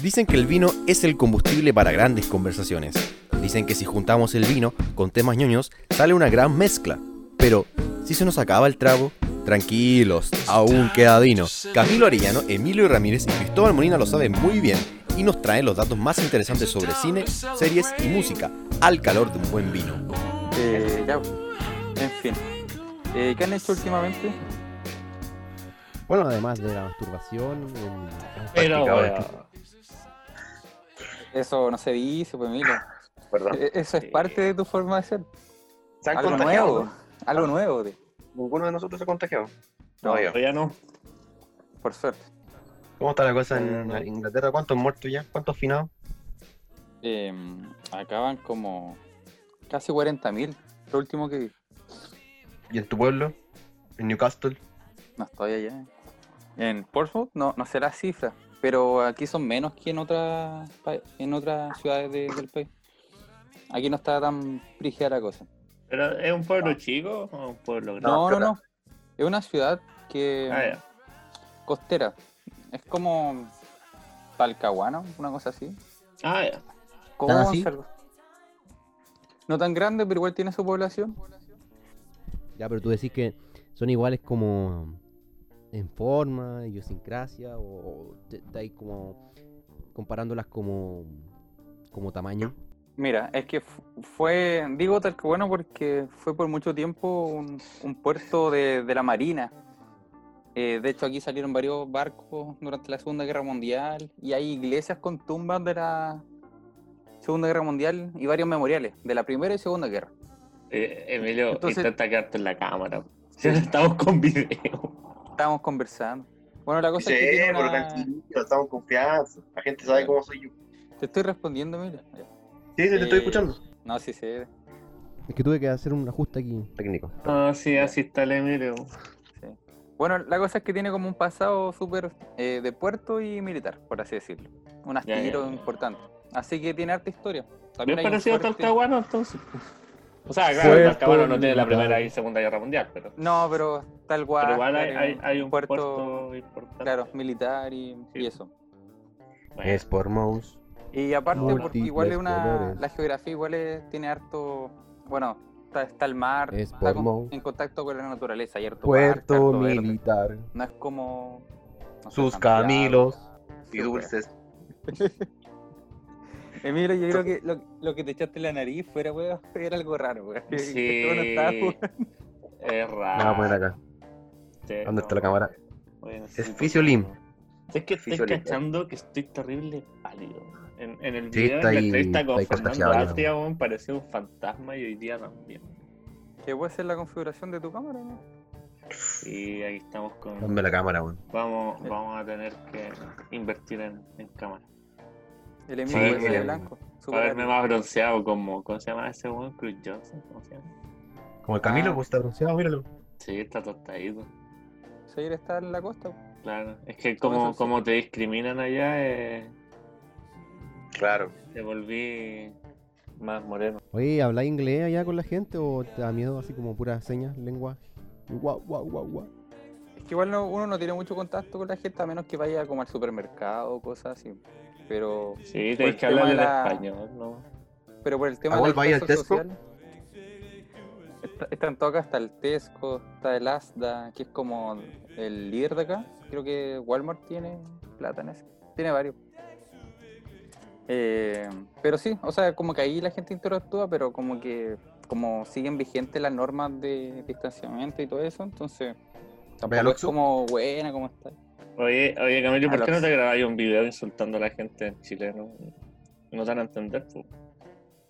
Dicen que el vino es el combustible para grandes conversaciones. Dicen que si juntamos el vino con temas ñoños, sale una gran mezcla. Pero, si se nos acaba el trago, tranquilos, aún queda vino. Camilo Arellano, Emilio Ramírez y Cristóbal Molina lo saben muy bien y nos traen los datos más interesantes sobre cine, series y música, al calor de un buen vino. Eh, ya, en fin. Eh, ¿Qué han hecho últimamente? Bueno, además de la masturbación, hemos Pero, practicado el- weón, Eso no se dice, pues. ¿Verdad? E- Eso es Sí. parte de tu forma de ser. Se han Algo contagiado. nuevo. ¿no? Algo nuevo, de- Ninguno de nosotros se ha contagiado. No, No, yo. todavía no. por suerte. ¿Cómo está la cosa en Eh, Inglaterra? ¿Cuántos muertos ya? ¿Cuántos finados? Eh, acaban como casi 40.000. Lo último que vi. ¿Y en tu pueblo? ¿En Newcastle? No estoy allá. En Portsmouth no, no sé las cifras, pero aquí son menos que en otras en otras ciudades de- del país. Aquí no está tan brígida la cosa. ¿Pero es un pueblo chico o un pueblo grande? No, no, no. Es una ciudad que Ah, ya. costera. Es como Talcahuano, una cosa así. Ah, ya. Como ¿Tan así? algo- No tan grande, pero igual tiene su población. Ya, pero tú decís que son iguales como en forma, idiosincrasia, o te- estáis como comparándolas como, como tamaño. Mira, es que fu- fue, digo Talcahuano porque fue por mucho tiempo un, un puerto de, de la Marina. Eh, de hecho, aquí salieron varios barcos durante la Segunda Guerra Mundial y hay iglesias con tumbas de la Segunda Guerra Mundial y varios memoriales de la Primera y Segunda Guerra. Eh, Emilio, Entonces- intenta quedarte en la cámara. Si no estamos con video. Estábamos conversando. Bueno, la cosa Sí, es que una- tranquilo, estamos en confianza. La gente sabe cómo soy yo. Te estoy respondiendo, mira. Sí, sí, te estoy Eh, escuchando. No, sí, sí. Es que tuve que hacer un ajuste aquí técnico. Ah, sí, así está el Emilio. Sí. Bueno, la cosa es que tiene como un pasado súper eh, de puerto y militar, por así decirlo. Un Ya, ya, astillero ya. importante. Así que tiene harta historia. Bien También hay un parecido a fuerte- Talcahuano, entonces. O sea, claro, Talcahuano no tiene la. Primera y Segunda Guerra Mundial, pero, No, pero tal pero cual. igual hay, hay, hay un puerto, puerto, importante. claro, militar y, Sí. y eso. Bueno, Es por mouse. Y aparte, porque igual es una. colores. La geografía igual es- tiene harto. Bueno, está, está el mar, Es está por con- en contacto con la naturaleza. Hay harto Puerto verde. militar. No es como. no sé, Sus Santiago. Camilos. Y dulces. Emilio, yo creo que lo, lo que te echaste en la nariz fuera, weón, era algo raro, weón. Sí. no es Me raro. voy a poner acá. Sí, ¿Dónde está la cámara? Oye, Es necesito- Fisiolin. Es que estoy Fisiolin. cachando que estoy terrible pálido. En, en el Sí, video, está en la ahí- entrevista con Fernando. Atria, weón, parecía un fantasma y hoy día también. Que puede ser la configuración de tu cámara, ¿no? Y aquí estamos con... Dame la cámara, weón. Vamos, vamos a tener que invertir en, en cámara. El Emilio Sí, puede ser eh, de blanco. Para verme más bronceado como... ¿Cómo se llama ese weón? Chris Johnson. ¿Cómo se llama? Como el Camilo, Ah. pues está bronceado, míralo. Sí, está tostadito. Seguir está en la costa. Claro. Es que Como como te discriminan allá, eh, Claro. te volví más moreno. Oye, ¿habláis inglés allá con la gente o te da miedo así como puras señas, lengua? Guau, guau, guau, guau. Es que igual no- uno no tiene mucho contacto con la gente a menos que vaya como al supermercado o cosas así. Pero, Sí, el que tema hablar de en la- español, ¿no? pero por el tema ¿A cuál del vaya, al contacto Tesco? social. Está, está en todo acá, está el Tesco, está el Asda, que es como el líder de acá. Creo que Walmart tiene plata en ese. Tiene varios. Eh, pero sí, o sea, como que ahí la gente interactúa, pero como que como siguen vigentes las normas de distanciamiento y todo eso, entonces tampoco es como buena, como está. Oye, oye Camilo, ¿por qué no te grabáis un video insultando a la gente en chileno? No te van a entender, pues.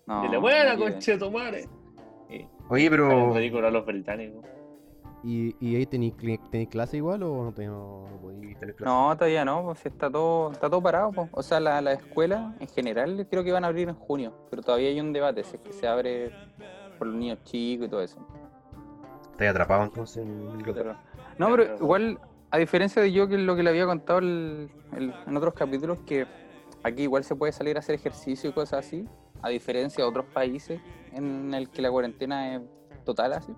No, Dile, buena, no quieren. conche tu madre. Y Oye, pero. ridículo a los británicos. ¿Y, y ahí tenéis tenéis clase igual o no, te, no, no podéis tener clase? No, todavía no, pues está todo, está todo parado. pues. O sea, la, la escuela en general creo que van a abrir en junio, pero todavía hay un debate, si es que se abre por los niños chicos y todo eso. Estás atrapado entonces en no, pero igual, a diferencia de yo que lo que le había contado el- el- en otros capítulos, que aquí igual se puede salir a hacer ejercicio y cosas así, a diferencia de otros países en el que la cuarentena es total así.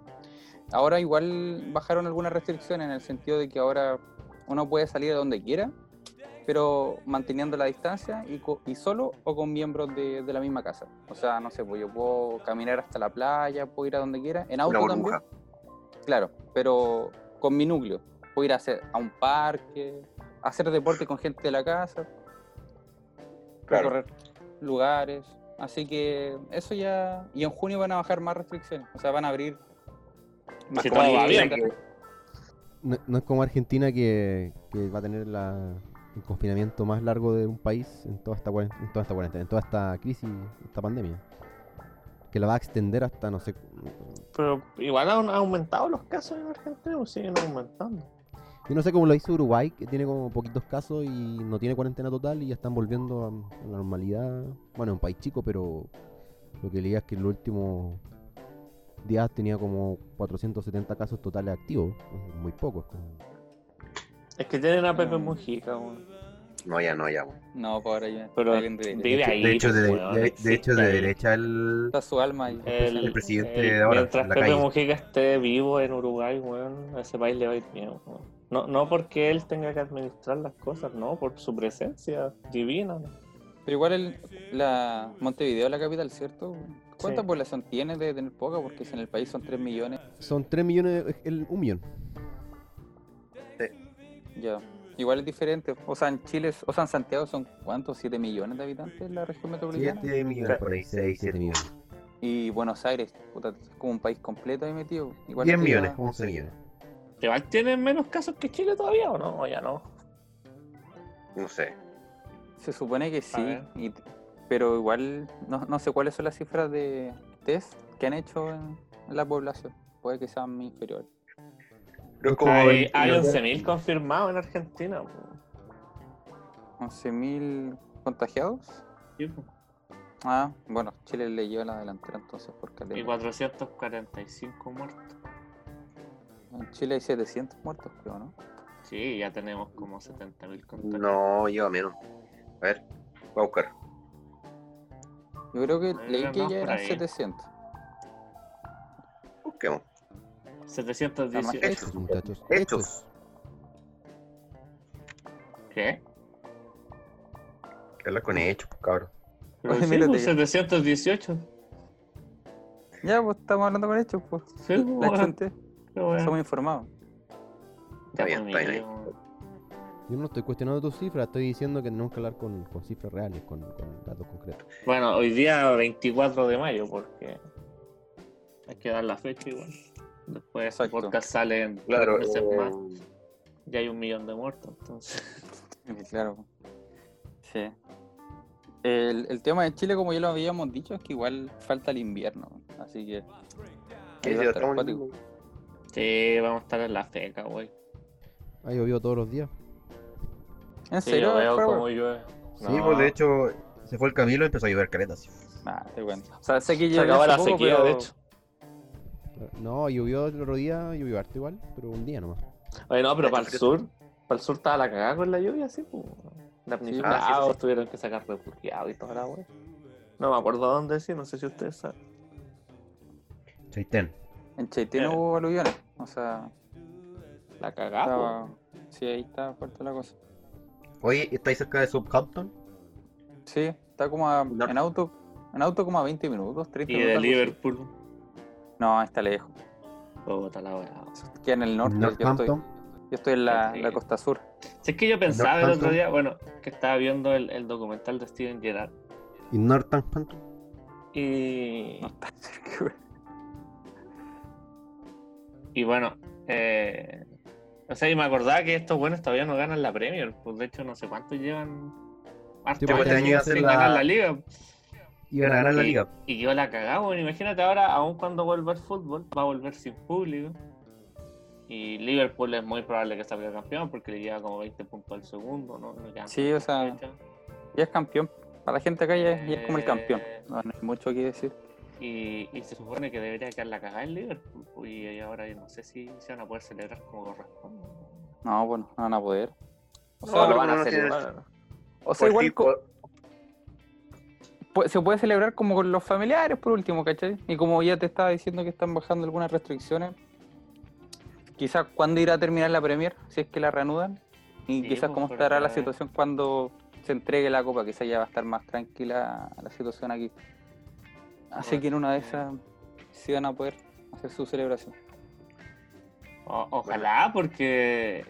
Ahora igual bajaron algunas restricciones en el sentido de que ahora uno puede salir a donde quiera pero manteniendo la distancia y, co- y solo o con miembros de, de la misma casa. O sea, no sé, pues yo puedo caminar hasta la playa, puedo ir a donde quiera, en auto también. Claro, pero con mi núcleo. Puedo ir a, hacer, a un parque, hacer deporte con gente de la casa, Claro. recorrer lugares. Así que eso ya. Y en junio van a bajar más restricciones. O sea, van a abrir más Si todo va bien. No, no es como Argentina que, que va a tener la, el confinamiento más largo de un país en toda esta cuaren- en toda esta cuarentena, en toda esta crisis, esta pandemia. Que la va a extender hasta no sé. Pero igual han aumentado los casos en Argentina o siguen aumentando. Yo no sé cómo lo hizo Uruguay, que tiene como poquitos casos y no tiene cuarentena total y ya están volviendo a, a la normalidad. Bueno, es un país chico, pero lo que leía es que en los últimos días tenía como 470 casos totales activos. Es muy poco. es como- Es que tienen a Pepe. Mujica, weón. No, ya no, ya. weón. No, ahora ya. Pero vive ahí. De hecho, de, hecho, de derecha el, Está su alma ahí. El, el presidente el- de ahora, Mientras Pepe calle. Mujica esté vivo en Uruguay, weón, a ese país le va a ir bien. weón. No, no porque él tenga que administrar las cosas, no, por su presencia divina. ¿no? Pero igual el, la Montevideo es la capital, ¿cierto? ¿Cuánta Sí. población tiene de tener poca? Porque si en el país son 3 millones, Son 3 millones, es el- un millón. ya. Igual es diferente. O sea, en Chile, o sea, en Santiago son ¿cuántos? ¿7 millones de habitantes en la región metropolitana? 7 millones por ahí, 6, 7 7 millones. Y Buenos Aires, puta, es como un país completo ahí metido. Igual 10 te millones, da- 11 millones. Igual tienen menos casos que Chile todavía, ¿o no? O ya no. No sé. Se supone que sí, y- pero igual no, no sé cuáles son las cifras de test que han hecho en, en la población. Puede que sean inferiores. Pero es como. Hay, el- hay el- 11.000 confirmados en Argentina. weón. 11.000 contagiados. Sí. Ah, bueno, Chile le lleva la delantera entonces por Y caleta. 445 muertos. En Chile hay 700 muertos, creo, ¿no? Sí, ya tenemos como 70.000 contagios. No, lleva menos. A ver, voy a buscar. Yo creo que leí que ya eran ahí. 700. Busquemos. 718. Hechos, muchachos. Hechos. ¿Qué? Que hablar con hechos, pues, cabrón. Pero Oye, sí, mírate pues, que- 718. Ya, pues estamos hablando con hechos, pues. Sí, La. Somos informados. Ya, Está bien, está bien Yo no estoy cuestionando tus cifras, estoy diciendo que tenemos que hablar con, con cifras reales, con, con datos concretos. Bueno, hoy día 24 de mayo, porque hay que dar la fecha igual. Después ese Exacto. podcast sale en Claro, tres meses más. eh, Ya hay un millón de muertos, entonces. Claro. Sí. El, el tema de Chile, como ya lo habíamos dicho, es que igual falta el invierno. Así que. Sí, vamos a estar en la feca, güey. Ha llovido todos los días. ¿En Sí, serio? yo veo cómo llueve. Sí, pues de hecho, se fue el Camilo y empezó a llover caretas. Ah, te cuento. O sea, sé que Se acabó la poco, sequía, pero- de hecho. No, llovió el otro día, llovió harto igual, pero un día nomás. Oye, no, pero para el sur, para el sur estaba la cagada con la lluvia, sí, pues. Damnificados, Ah, sí, sí. tuvieron que sacar refugiados y toda la wey. No me acuerdo dónde, sí, no sé si ustedes saben. Chaitén. En Chaitén Eh. hubo aluviones. O sea, La cagada. Sí, ahí está fuerte la cosa. Oye, ¿estáis cerca de Southampton? Sí, está como a- No. en auto. En auto como a 20 minutos, 30 Y minutos. de algo así. Liverpool. No, está lejos. Puta la. Queda en el norte. Yo estoy, yo estoy en la, Sí. la costa sur. Si es que yo pensaba el otro día, bueno, que estaba viendo el, el documental de Steven Gerrard ¿Y Northampton? y, No está cerca, güey. Y bueno, eh, o sea, y me acordaba que estos buenos todavía no ganan la Premier, pues de hecho no sé cuántos llevan harto pues, este año a sin la- ganar la liga. Iban a ganar la Y- liga. Y yo la cagaba, bueno, imagínate ahora, aun cuando vuelva el fútbol, va a volver sin público. Y Liverpool es muy probable que salga campeón porque le lleva como 20 puntos al segundo, ¿no? No Sí, o sea. Ya es campeón. Para la gente acá ya, es- ya es como el campeón. Eh, No, no hay mucho que decir. Y, y se supone que debería quedar la cagada en Liverpool. pues, Y ahora yo no sé si se van a poder celebrar como corresponde. No, bueno, no van a poder. O No, sea, lo van a no celebrar. o sea por igual se puede celebrar como con los familiares por último, ¿cachai? Y como ya te estaba diciendo que están bajando algunas restricciones, quizás cuándo irá a terminar la Premier, si es que la reanudan. Y Sí, quizás pues, cómo estará la situación cuando se entregue la copa, quizás ya va a estar más tranquila la situación aquí. Así que en una de esas sí van a poder hacer su celebración. O- ojalá, porque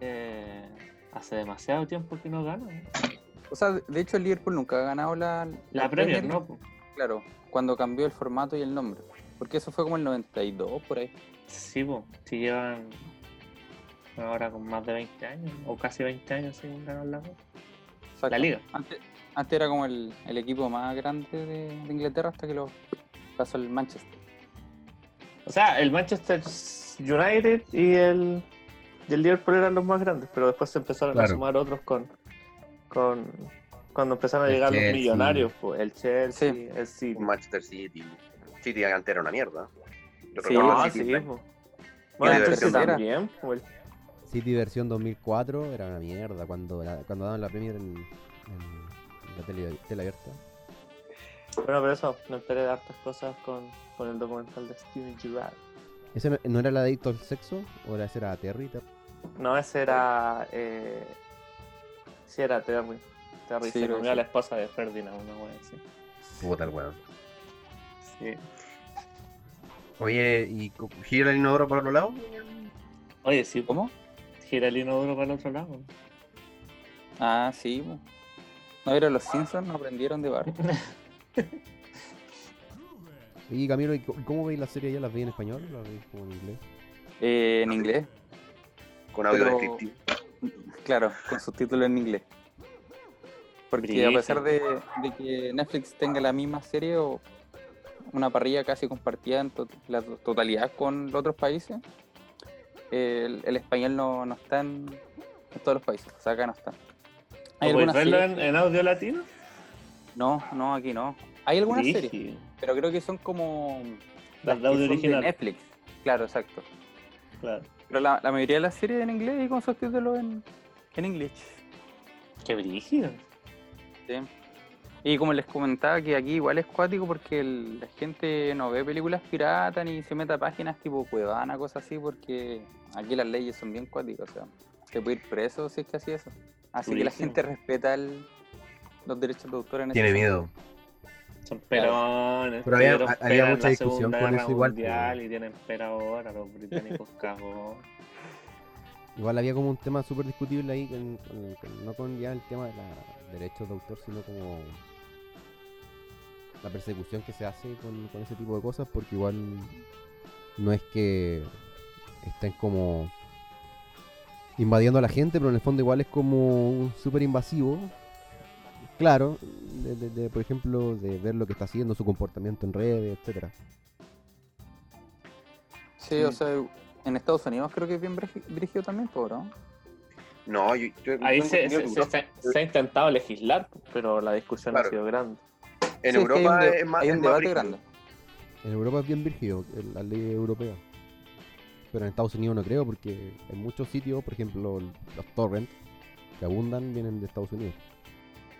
eh, hace demasiado tiempo que no gana. ¿no? O sea, de hecho el Liverpool nunca ha ganado la, La Premier, League. ¿no? Claro, cuando cambió el formato y el nombre. Porque eso fue como el 92 por ahí. Sí, po, si llevan ahora con más de 20 años, o casi 20 años sin ganar la, la liga. Antes, antes era como el, el equipo más grande de, de Inglaterra hasta que lo pasó el Manchester. O sea, el Manchester United y el, y el Liverpool eran los más grandes, pero después se empezaron a sumar otros con, con cuando empezaron a El llegar los Chelsea. millonarios, pues, el Chelsea, Sí. el City. Manchester City. City antes era una mierda. Yo Sí, recuerdo Ah, sí, City, po. Qué Bueno, también, el- City versión 2004 era una mierda cuando, la- cuando daban la Premier en, en la tele, tele abierta. Bueno, pero eso, me enteré de hartas cosas con, con el documental de Steven Gerrard. ¿Ese no, no era el adicto al sexo? ¿O era, ese era Terry? Ter- No, ese era. Eh... Sí, era Terry. Terry Sí, se comió a la esposa de Ferdinand, una wea así. Puta el weón. Sí. Oye, ¿y gira el inodoro por otro lado? Oye, sí, ¿Cómo? gira el inodoro para el otro lado. Ah, sí. ¿No vieron los Simpsons? ¿No aprendieron de bar? Y Camilo, ¿y co- ¿cómo veis la serie ya? ¿Las veis en español o las veis como en inglés? Eh, en inglés. Con audio Pero- descriptivo. Claro, con subtítulos en inglés. Porque a pesar de, de que Netflix tenga la misma serie o una parrilla casi compartida en to- la to- totalidad con los otros países, el, el español no, no está en, en todos los países. O sea, acá no está. ¿Hay ¿Puedes verlo en, en audio latino? No, no, aquí no. Hay algunas series, pero creo que son como Las de audio son de original. Netflix. Claro, exacto. Claro. Pero la, la mayoría de las series en inglés y con subtítulos en, en inglés. Qué brígido. Sí. Y como les comentaba que aquí igual es cuático porque el- la gente no ve películas piratas ni se mete a páginas tipo Cuevana, cosas así, porque aquí las leyes son bien cuáticas, o sea, te puede ir preso si es que así eso. Así que la gente respeta el- los derechos de autor en ese Tiene miedo. Son perones. Pero había- había mucha discusión con eso igual, Mundial pues. y tienen pera ahora, los británicos cagón. Igual había como un tema súper discutible ahí, con- con- con- no con ya el tema de los derechos de autor, sino como la persecución que se hace con, con ese tipo de cosas, porque igual no es que estén como invadiendo a la gente, pero en el fondo igual es como súper invasivo. Claro, de, de- de, por ejemplo, de ver lo que está haciendo, su comportamiento en redes, etcétera. Sí, o sea, en Estados Unidos creo que es bien brígido también, ¿no? No, yo, yo Ahí se, Europa- ha intentado legislar, pero la discusión Claro. ha sido grande. en Sí, es que hay un Europa es más, hay es un más debate grande. En Europa es bien virgido, la ley europea. Pero en Estados Unidos no creo, porque en muchos sitios, por ejemplo, los torrents que abundan vienen de Estados Unidos.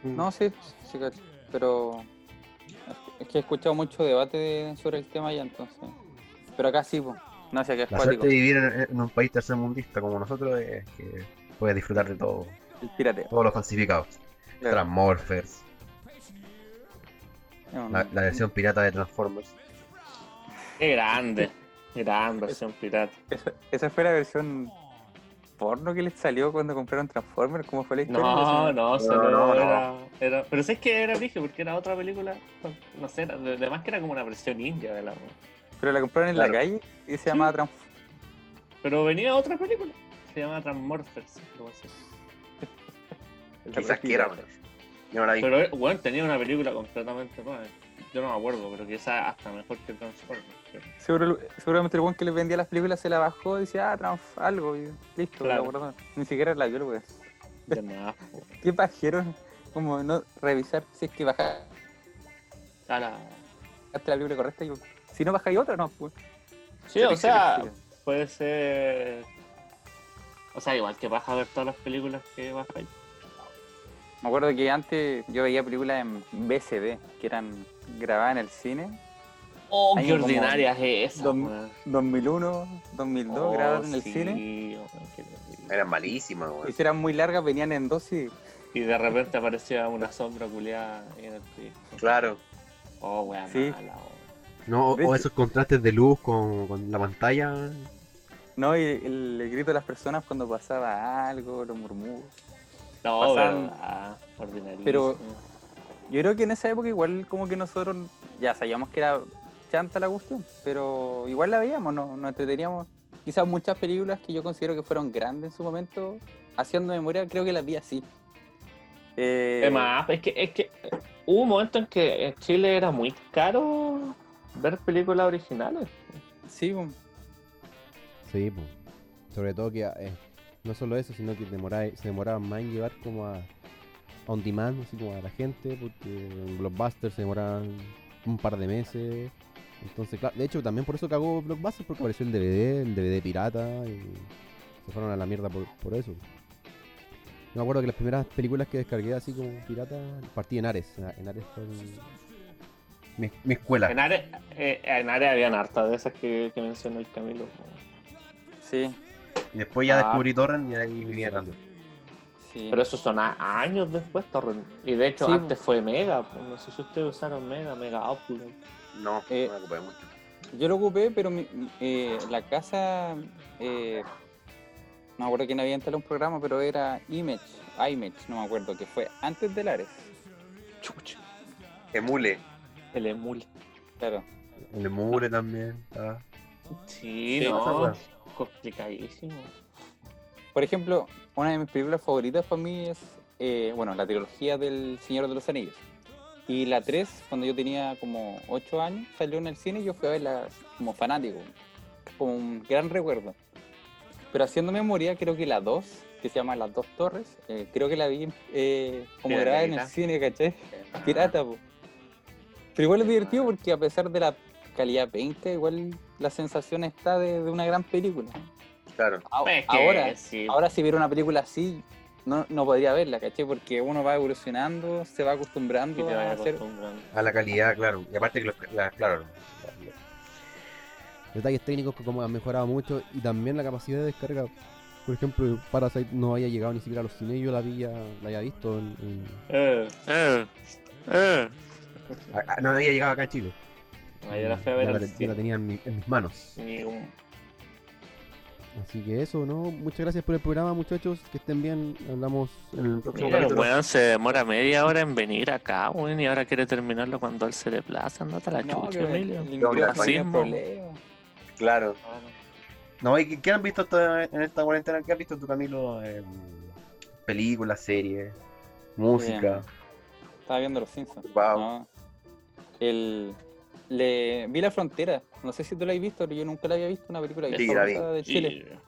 No, sí, sí, cacho, pero es que he escuchado mucho debate de- sobre el tema ya, entonces. Pero acá sí, pues. No sé, que es La suerte de vivir en, en un país tercermundista como nosotros es que puedes disfrutar de todo, El pirateo. todos los falsificados. claro. Transmorphers, la versión pirata de Transformers. Qué grande. Gran versión pirata. Esa, esa fue la versión porno que les salió cuando compraron Transformers. ¿Cómo fue la historia? No, no, solo no, no. era, era- Pero sé que era brígido porque era otra película. No sé, era- además que era como una versión india de la. Pero la compraron en Claro. la calle y se llamaba Transformers. Pero venía otra película. Se llama Transmorphers. Quizás quiera. Vi. Pero bueno, tenía una película completamente nueva. Yo no me acuerdo, pero quizás hasta mejor que Transformers. Seguro, seguramente el buen que les vendía las películas se la bajó y decía, ah, Transf algo, y listo, Claro. la. Ni siquiera la vio, el weón. De más, po. ¿Qué pajero? Como no revisar si es que bajaste A la- la película correcta. Y, si no bajáis otra, no, pues. Sí, o sea, puede ser. O sea, igual que vas a ver todas las películas que ver. Me acuerdo que antes yo veía películas en VCD, que eran grabadas en el cine. Oh, Año qué ordinaria es esa, dos- weón. 2001, 2002, Oh, grabadas en el sí, cine. Eran malísimas, Y weón. si eran muy largas, venían en dosis. Y de repente aparecía una sombra culiada ahí en el piso. Claro. Oh, weón, Sí. mala. No, o- esos contrastes de luz con, con la pantalla. ¿No? Y el, el grito de las personas cuando pasaba algo, los murmullos. No, Pasaban- pero, ah, ordinarísimo. Pero- Yo creo que en esa época igual como que nosotros ya sabíamos que era chanta la cuestión, pero igual la veíamos, ¿no? nos entreteníamos. Quizás muchas películas que yo considero que fueron grandes en su momento, haciendo memoria, creo que las vi así. Eh, Además, es que, es que hubo un momento en que en Chile era muy caro ver películas originales. Sí, pues, Sí, pues. Sobre todo que eh, no solo eso, sino que demoraba, se demoraban más en llevar como a on demand, así como a la gente, porque en Blockbuster se demoraban un par de meses. Entonces, claro, de hecho también por eso cagó Blockbuster, porque apareció el DVD, el DVD pirata, y se fueron a la mierda por, por eso. Yo me acuerdo que las primeras películas que descargué así como pirata, partí en Ares. En Ares fue el- mi, mi escuela. En Ares, eh, en Ares habían hartas de esas que, que mencionó el Camilo. sí, Y después ya Ah. descubrí Torrent y ahí vivía errando. Sí. Pero eso son a- años después, Torrent. Y de hecho, Sí, antes fue Mega. pues, No sé si ustedes usaron Mega, Mega Opulent. No, Eh, no me ocupé mucho. Yo lo ocupé, pero mi- eh, la casa, eh, no me acuerdo quién había instalado un programa, pero era Image, iMage, no me acuerdo, que fue antes del Ares. Chucha. Emule. El emule. Claro. El Emule también. ah. Sí, Sí, no. Complicadísimo. Por ejemplo, una de mis películas favoritas para mí es, eh, bueno, la trilogía del Señor de los Anillos. Y la 3, cuando yo tenía como 8 años, salió en el cine y yo fui a verla como fanático, como un gran recuerdo. Pero haciendo memoria, creo que la 2, que se llama Las Dos Torres, eh, creo que la vi eh, como grabada en el cine, ¿cachai? Pirata, po. Pero igual es divertido porque a pesar de la calidad penca, igual la sensación está de, de una gran película. Claro. A- Es que ahora, sí. ahora si viera una película así, no, no podría verla, ¿cachai? Porque uno va evolucionando, se va Y acostumbrando te a hacer... A la calidad, claro. Y aparte que los, la- claro. detalles técnicos que como han mejorado mucho y también la capacidad de descarga. Por ejemplo, Parasite no había llegado ni siquiera a los cines, yo la había, la había visto en, en- Eh, eh, eh. a- a- no había llegado acá a Chile. Yo la fui a ver la, la tenía en, mi- en mis manos. Ni un- Así que eso, ¿no? Muchas gracias por el programa, muchachos. Que estén bien. Hablamos en el próximo Mira, el weón se demora media hora en venir acá, weón, y ahora quiere terminarlo cuando él se le plaza. Andate a la No, chucha, que Emilio. Claro. No, ¿y qué- qué han visto esta- en esta cuarentena? ¿Qué has visto tú, Camilo? Eh, películas, series, música. Estaba viendo Los Simpsons. Wow. ¿no? El... Le... Vi La Frontera, no sé si tú la has visto, pero yo nunca la había visto, una película Sí, la vi. de Chile.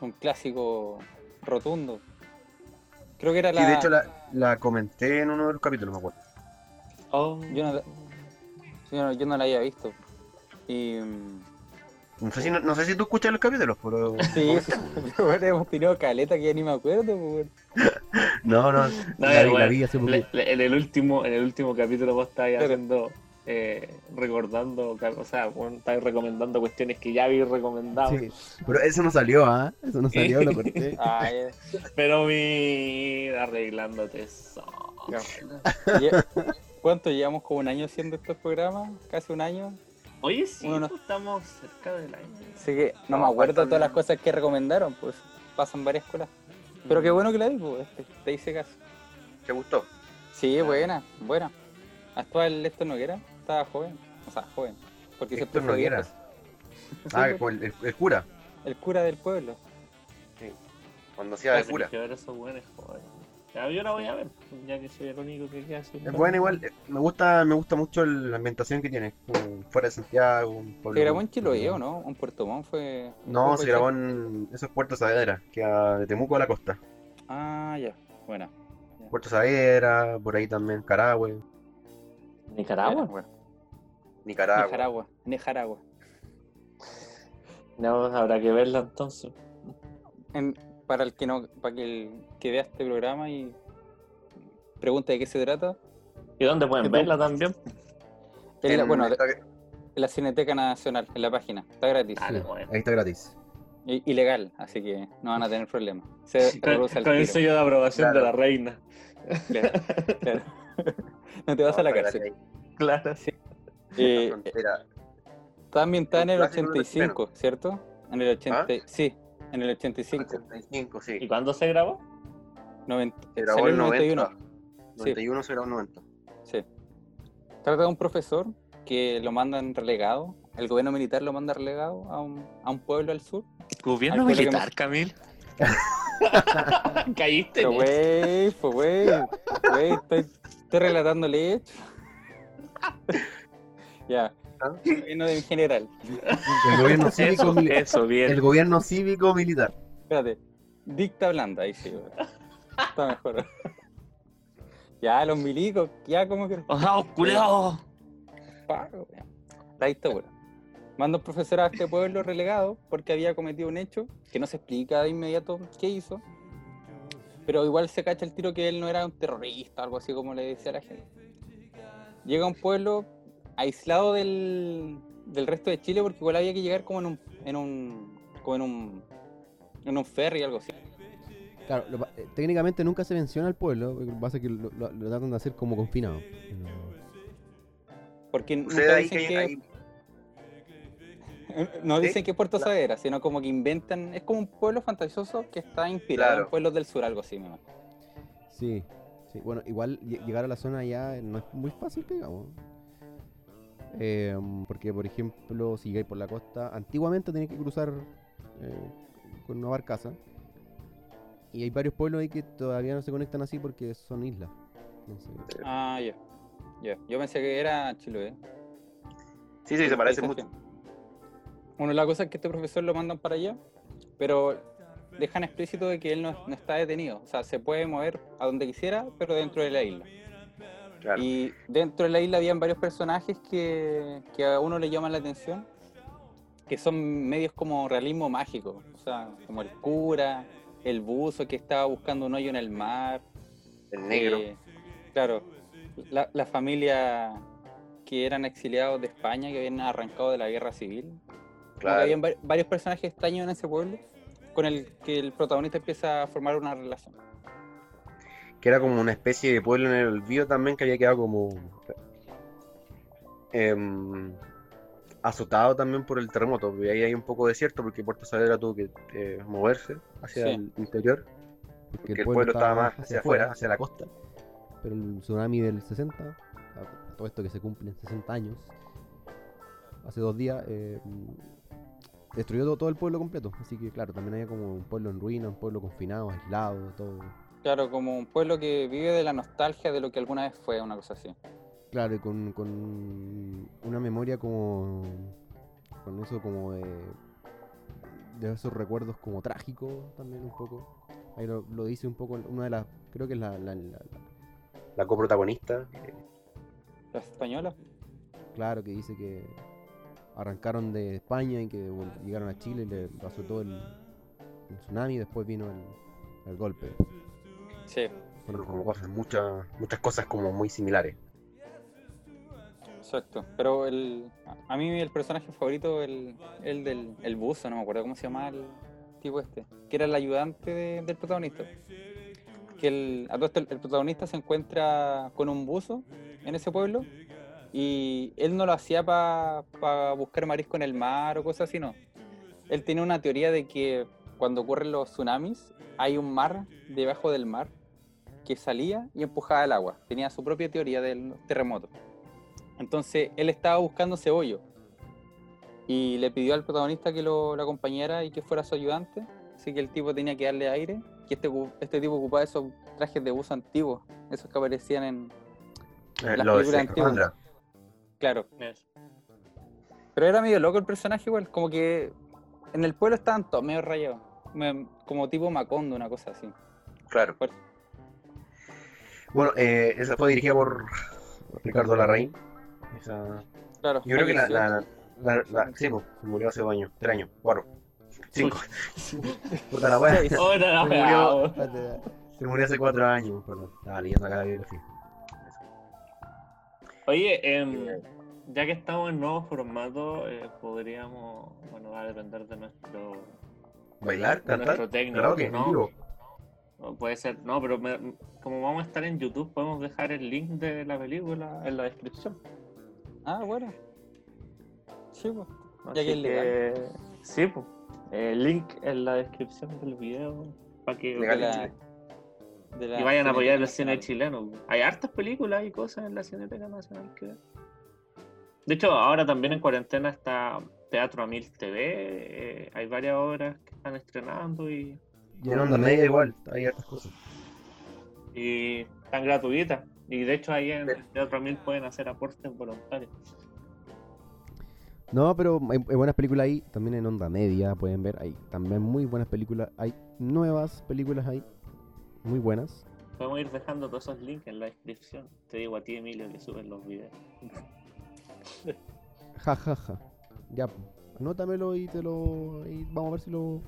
Un clásico rotundo. Creo que era la... Sí, de hecho la, la comenté en uno de los capítulos, me acuerdo. Oh. Yo no, la- yo no, yo no la había visto. Y... mm, No sé si, no, no sé si tú escuchas los capítulos, pero... Sí, sí, pero bueno, hemos tenido caleta que ya ni me acuerdo. pues. No, no. No, la, vi, la vi hace poco. Le- le- en el último, en el último capítulo vos Claro. haciendo, eh, recordando, o sea, vos estáis recomendando cuestiones que ya habéis recomendado. Sí, pero eso no salió, ¿ah? Eso no salió, lo corté. Ah. Pero mira, arreglándote eso. ¿Cuánto llevamos como un año haciendo estos programas? Casi un año. Oye, sí, Uno no- pues, estamos cerca del año. Así que no, No, me acuerdo todas las cosas que recomendaron, pues pasan varias cosas. Pero qué bueno que la vi, pues, te, te hice caso. ¿Te gustó? Sí, buena, buena. Actual Héctor Noguera estaba joven, o sea, joven. Porque siempre Héctor fue Noguera. Sí, Ah, como el, el- el cura. el cura del pueblo. Cuando hacía de cura. que ver esos buenos, joder. Ya, yo la voy a ver, ya que soy el único que queda sin Es ver. buena igual. eh, Me gusta, me gusta mucho el- la ambientación que tiene. fuera de Santiago, un pueblo... Se grabó en Chiloé, ¿o no? En Puerto Montt fue. No, se grabó en esos Puerto Saavedra, que a- de Temuco a la costa. Ah, ya, buena. Puerto Saavedra, por ahí también Carahue, Nicaragua. Bueno, Nicaragua. Nicaragua, Nicaragua. No, habrá que verla entonces. En- para el que no, para que el que vea este programa y pregunte de qué se trata, ¿Y dónde pueden En- verla también? en la- En bueno, esta- en la Cineteca Nacional, en la página, está gratis. Dale, Sí, bueno. ahí está gratis. I- Ilegal, así que no van a tener problemas. Se Con, el sello de aprobación Claro. de la reina. Claro, claro. No te vas a la cárcel. Claro. Eh, la frontera. está en el clásico de los 85, ¿cierto? En el 80, ¿Ah? sí, en el 85. 85, sí. ¿Y cuándo se grabó? 90, Se grabó el el 90. 91. 91 se grabó el 90. Sí. Trata de un profesor que lo mandan relegado. El gobierno militar lo manda relegado a un, a un pueblo al sur. Gobierno fue lo que militar, Camil. Caíste. Pero güey, pues güey, güey, estoy, estoy relatándole hechos. ya, ¿Ah? no en general. El gobierno cívico, Eso, mili- eso, bien. el gobierno cívico militar. Espérate, dicta blanda, ahí sí, güey. Está mejor. ya, los milicos, ya como que... ¡Oh, culiao! Pago. La dictadura. Manda un profesor a este pueblo relegado porque había cometido un hecho que no se explica de inmediato qué hizo. Pero igual se cacha el tiro que él no era un terrorista, algo así como le decía la gente. Llega a un pueblo aislado del, del resto de Chile porque igual había que llegar como en un, en un, como en un, en un ferry, algo así. Claro, lo eh, técnicamente nunca se menciona al pueblo, lo que pasa es que lo, lo- lo tratan de hacer como confinado. Porque nunca dicen que que, ahí- no ¿Sí? dicen que es Puerto Saavedra, sino como que inventan, es como un pueblo fantasioso que está inspirado Claro. en pueblos del sur, algo así, me imagino. Sí, sí, bueno, igual lle- llegar a la zona ya no es muy fácil, digamos. Eh, porque, por ejemplo, si llegáis por la costa, antiguamente tenías que cruzar eh, con una barcaza. Y hay varios pueblos ahí que todavía no se conectan así porque son islas. Entonces, Ah, ya. Ya. Yo pensé que era Chiloé. Sí, sí, se parece mucho. Bueno, la cosa es que este profesor lo mandan para allá, pero dejan explícito de que él no, no está detenido. O sea, se puede mover a donde quisiera, pero dentro de la isla. Claro. Y dentro de la isla habían varios personajes que, que a uno le llaman la atención, que son medios como realismo mágico. O sea, como el cura, el buzo que estaba buscando un hoyo en el mar. El negro. eh, claro, la, la familia que eran exiliados de España, que habían arrancado de la guerra civil. Claro. habían va- varios personajes extraños en ese pueblo con el que el protagonista empieza a formar una relación. Que era como una especie de pueblo en el olvido también que había quedado como. em, azotado también por el terremoto. Y ahí hay un poco desierto porque Puerto Saavedra tuvo que eh, moverse hacia Sí. el interior. porque Porque el pueblo estaba más hacia afuera, hacia la costa. Pero el tsunami del 60, a- todo esto que se cumple en 60 años, hace dos días, eh, destruyó todo, todo el pueblo completo. Así que, claro, también había como un pueblo en ruina, un pueblo confinado, aislado, todo. Claro, como un pueblo que vive de la nostalgia de lo que alguna vez fue, una cosa así. Claro, y con, con una memoria como. con eso como de. de esos recuerdos como trágicos también un poco. Ahí lo, lo dice un poco, una de las. creo que es la- la- la- La coprotagonista. La española. Claro, que dice que arrancaron de España y que llegaron a Chile y le pasó todo el, el tsunami y después vino el, el golpe. Sí, Fueron como cosas, muchas, muchas cosas como muy similares. exacto. Pero el, a mí el personaje favorito, el, el del el buzo, no me acuerdo cómo se llama el tipo este, que era el ayudante de- del protagonista. Que el, el, el protagonista se encuentra con un buzo en ese pueblo y él no lo hacía para buscar marisco en el mar o cosas así, no. Él tiene una teoría de que cuando ocurren los tsunamis hay un mar debajo del mar que salía y empujaba el agua. Tenía su propia teoría del terremoto. Entonces él estaba buscando ese hoyo y le pidió al protagonista que lo, lo acompañara y que fuera su ayudante. Así que el tipo tenía que darle aire. Y este, este tipo ocupaba esos trajes de buzo antiguos, esos que aparecían en. Eh, Las películas antiguas. Claro. Pero era medio loco el personaje, igual. Como que en el pueblo estaban todos medio rayados. Como tipo Macondo, una cosa así. Claro. Bueno, eh, esa fue dirigida por Ricardo Larraín. Esa... Claro. Yo creo que la, la, la, la- sí, pues, murió hace dos años, tres años, cuatro, cinco. Puta la wea. Oh, Se murió. Se murió hace cuatro años, perdón. Estaba leyendo acá la biografía. Oye, em, ya que estamos en nuevo formato, eh, podríamos, bueno, va a depender de nuestro ¿Bailar? con ¿Cantar? nuestro técnico, ¿Karaoke? ¿En ¿no? O puede ser, no, pero me- como vamos a estar en YouTube, podemos dejar el link de la película en la descripción. Ah, bueno. Sí, pues. Ya que es legal. Sí, pues. El link en la descripción del video para que Legal de la- Chile. de la y vayan a apoyar el cine chileno. Hay hartas películas y cosas en la Cineteca Nacional que ver. De hecho, ahora también en cuarentena está Teatro Amil TV. eh, hay varias obras que están estrenando y, Y En onda media igual, hay hartas cosas. y están gratuitas. Y de hecho, ahí en el Teatro Amil pueden hacer aportes voluntarios. No, pero hay, hay buenas películas ahí, también en onda media pueden ver, hay también muy buenas películas, hay nuevas películas ahí, muy buenas. Podemos ir dejando todos esos links en la descripción. Te digo a ti, Emilio, que suben los videos. Ja, ja, ja. Ya, anótamelo y te lo... y vamos a ver si lo...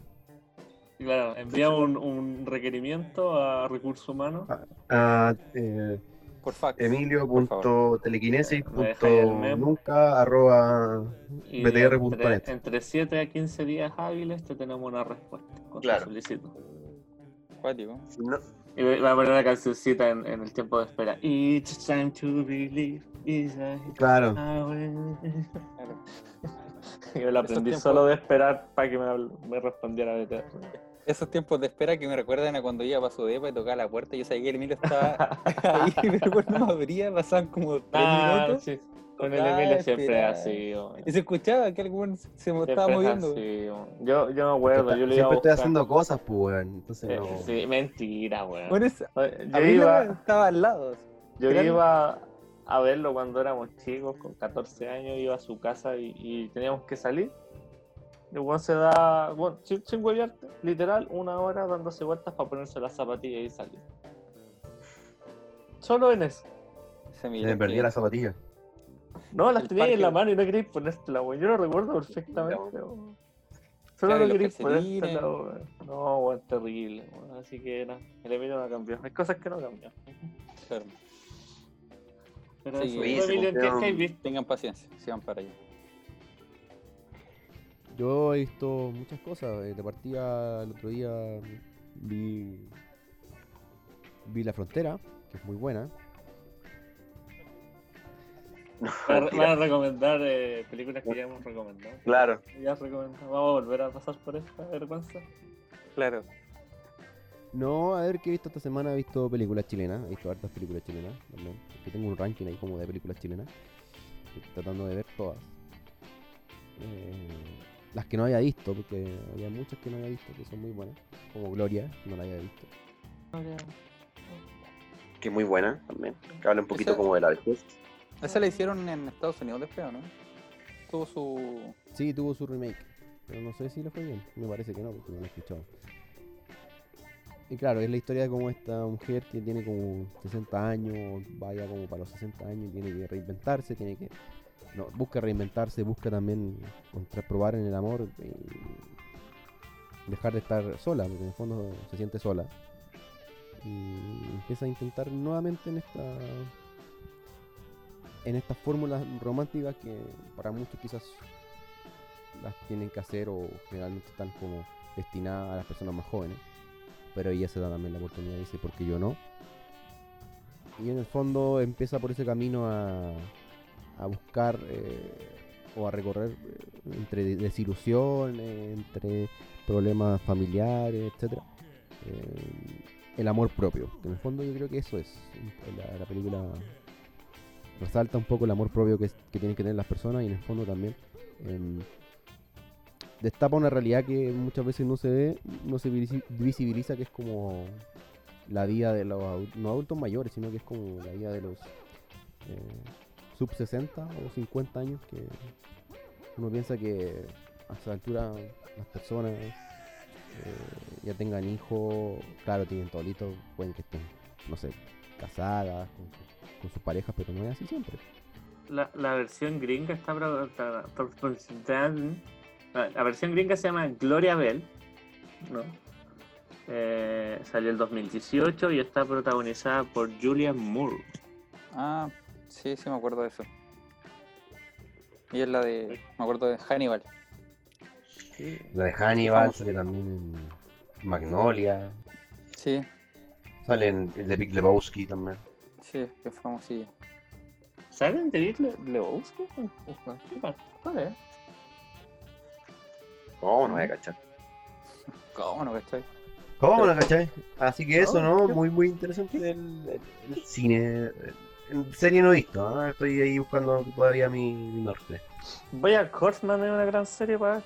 Claro, envía un, un requerimiento a recursos humanos. Ah, eh, Por fax. Emilio.telequinesis.nunca arroba BTR.net. entre, entre 7 a 15 días hábiles te tenemos una respuesta con Claro. tu solicitud. Cuático. no, Y voy a poner una cancioncita en, en el tiempo de espera. It's time to believe. a claro. Claro. Yo la aprendí solo de esperar para que me, me respondiera BTR. Esos tiempos de espera que me recuerdan a cuando iba para su depa y tocaba la puerta. Yo sabía que el Emilio estaba ahí, pero cuando no abría, pasaban como tres Ah, minutos. sí. Con el Ah, Emilio siempre así. hombre. Y se escuchaba que algún se me Siempre estaba es moviendo. así, yo, yo me acuerdo, yo le iba a Siempre estoy haciendo cosas, pues, weón. Entonces Eh, no. Sí, mentira, weón. Bueno, es- a Yo mí iba, no estaba al lado. yo Créanme. iba a verlo cuando éramos chicos, con 14 años, iba a su casa y, y teníamos que salir. Y el weón se da, bueno, sin, sin huevearte, literal, una hora dándose vueltas para ponerse las zapatillas y salir. Solo en eso. Ese Emilio Me perdí que- la zapatilla. No, las tenías en la mano y no queréis ponértela, weón. Yo lo recuerdo perfectamente, weón. Solo Claro, no queréis ponértela, weón. No, weón, terrible, weón. Así que no, el Emilio no cambió. Hay cosas que no cambian. Claro, Pero Sí, eso, oye, ¿tú, se Emilio. Tengan paciencia, sigan para allá. Yo he visto muchas cosas, eh, de partida el otro día vi... Vi La Frontera, que es muy buena. Van a- van a recomendar eh, películas que ya hemos recomendado. Claro. Ya recomendado. Vamos a volver a pasar por esta vergüenza. Claro. No, a ver qué he visto esta semana, he visto películas chilenas, he visto hartas películas chilenas también. Que tengo un ranking ahí como de películas chilenas. Estoy tratando de ver todas. Eh, las que no haya visto, porque había muchas que no había visto que son muy buenas. Como Gloria, no la había visto. Que es muy buena también. Que habla un poquito Esa- como de la vejez. Esa la hicieron en Estados Unidos después, ¿no? Tuvo su. Sí, tuvo su remake, pero no sé si le fue bien. Me parece que no, porque no lo he escuchado. Y claro, es la historia de cómo esta mujer que tiene como 60 años, vaya como para los 60 años, y tiene que reinventarse, tiene que... No, busca reinventarse, busca también probar en el amor y dejar de estar sola, porque en el fondo se siente sola. Y empieza a intentar nuevamente en esta en estas fórmulas románticas que para muchos quizás las tienen que hacer o generalmente están como destinadas a las personas más jóvenes. Pero ella se da también la oportunidad y dice, ¿por qué yo no? Y en el fondo empieza por ese camino a, a buscar eh, o a recorrer eh, entre de- desilusión, eh, entre problemas familiares, etcétera eh, El amor propio. En el fondo yo creo que eso es. La, la película resalta un poco el amor propio que, que tienen que tener las personas y en el fondo también em, destapa una realidad que muchas veces no se ve, no se visi- visibiliza, que es como la vida de los adul- no adultos mayores, sino que es como la vida de los eh, sub 60 o 50 años, que uno piensa que a esa altura las personas eh, ya tengan hijos, claro, tienen tolitos, pueden que estén, no sé, casadas con, su- con sus parejas, pero no es así siempre. La, la versión gringa está la, la versión gringa se llama Gloria Bell, ¿no? Eh, salió el 2018 y está protagonizada por Julian Moore. Ah, sí, sí, me acuerdo de eso. Y es la de. Me acuerdo de Hannibal. Sí. La de Hannibal, sale también en Magnolia. Sí, Sale en el de Big Lebowski también. sí, que famosilla. ¿Saben de Big Le- Lebowski? ¿Cuál? ¿Cómo no voy a cachar? ¿Cómo no, cachai? ¿Cómo no cachai? Así que eso, No. Muy, muy interesante el, el cine. En serie no he visto, ¿no? Estoy ahí buscando todavía mi, mi norte. Vaya, Horseman es una gran serie para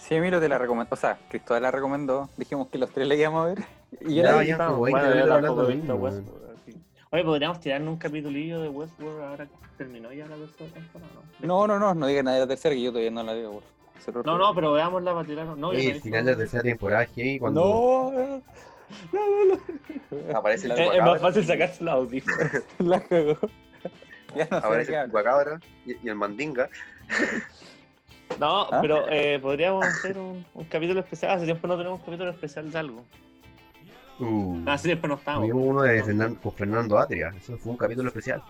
Sí, Emilio te la recomendó. O sea, Cristóbal la recomendó. Dijimos que los tres la íbamos a ver. Y yo Ya, la vi. ya. como Bueno, 20 yo minutos tampoco hablando he visto lo mismo, Westworld, así. Oye, podríamos tirarnos un capitulillo de Westworld ahora que terminó ya la tercera temporada, ¿no? No, no, no, no diga nada de la tercera, que yo todavía no la veo. por. No, no, pero veámosla para tirarnos. No, el final de la tercera temporada y cuando No, no, no, aparece el Es, es más fácil sacarse la audífono. La cagó. Ya no aparece el chupacabra y, y el mandinga. No, ¿Ah? pero eh, podríamos hacer un, un capítulo especial. Hace tiempo no tenemos un capítulo especial de algo. Uh, Hace tiempo no estamos. tuvimos uno de Fernan- con Fernando Atria. Eso fue un capítulo especial.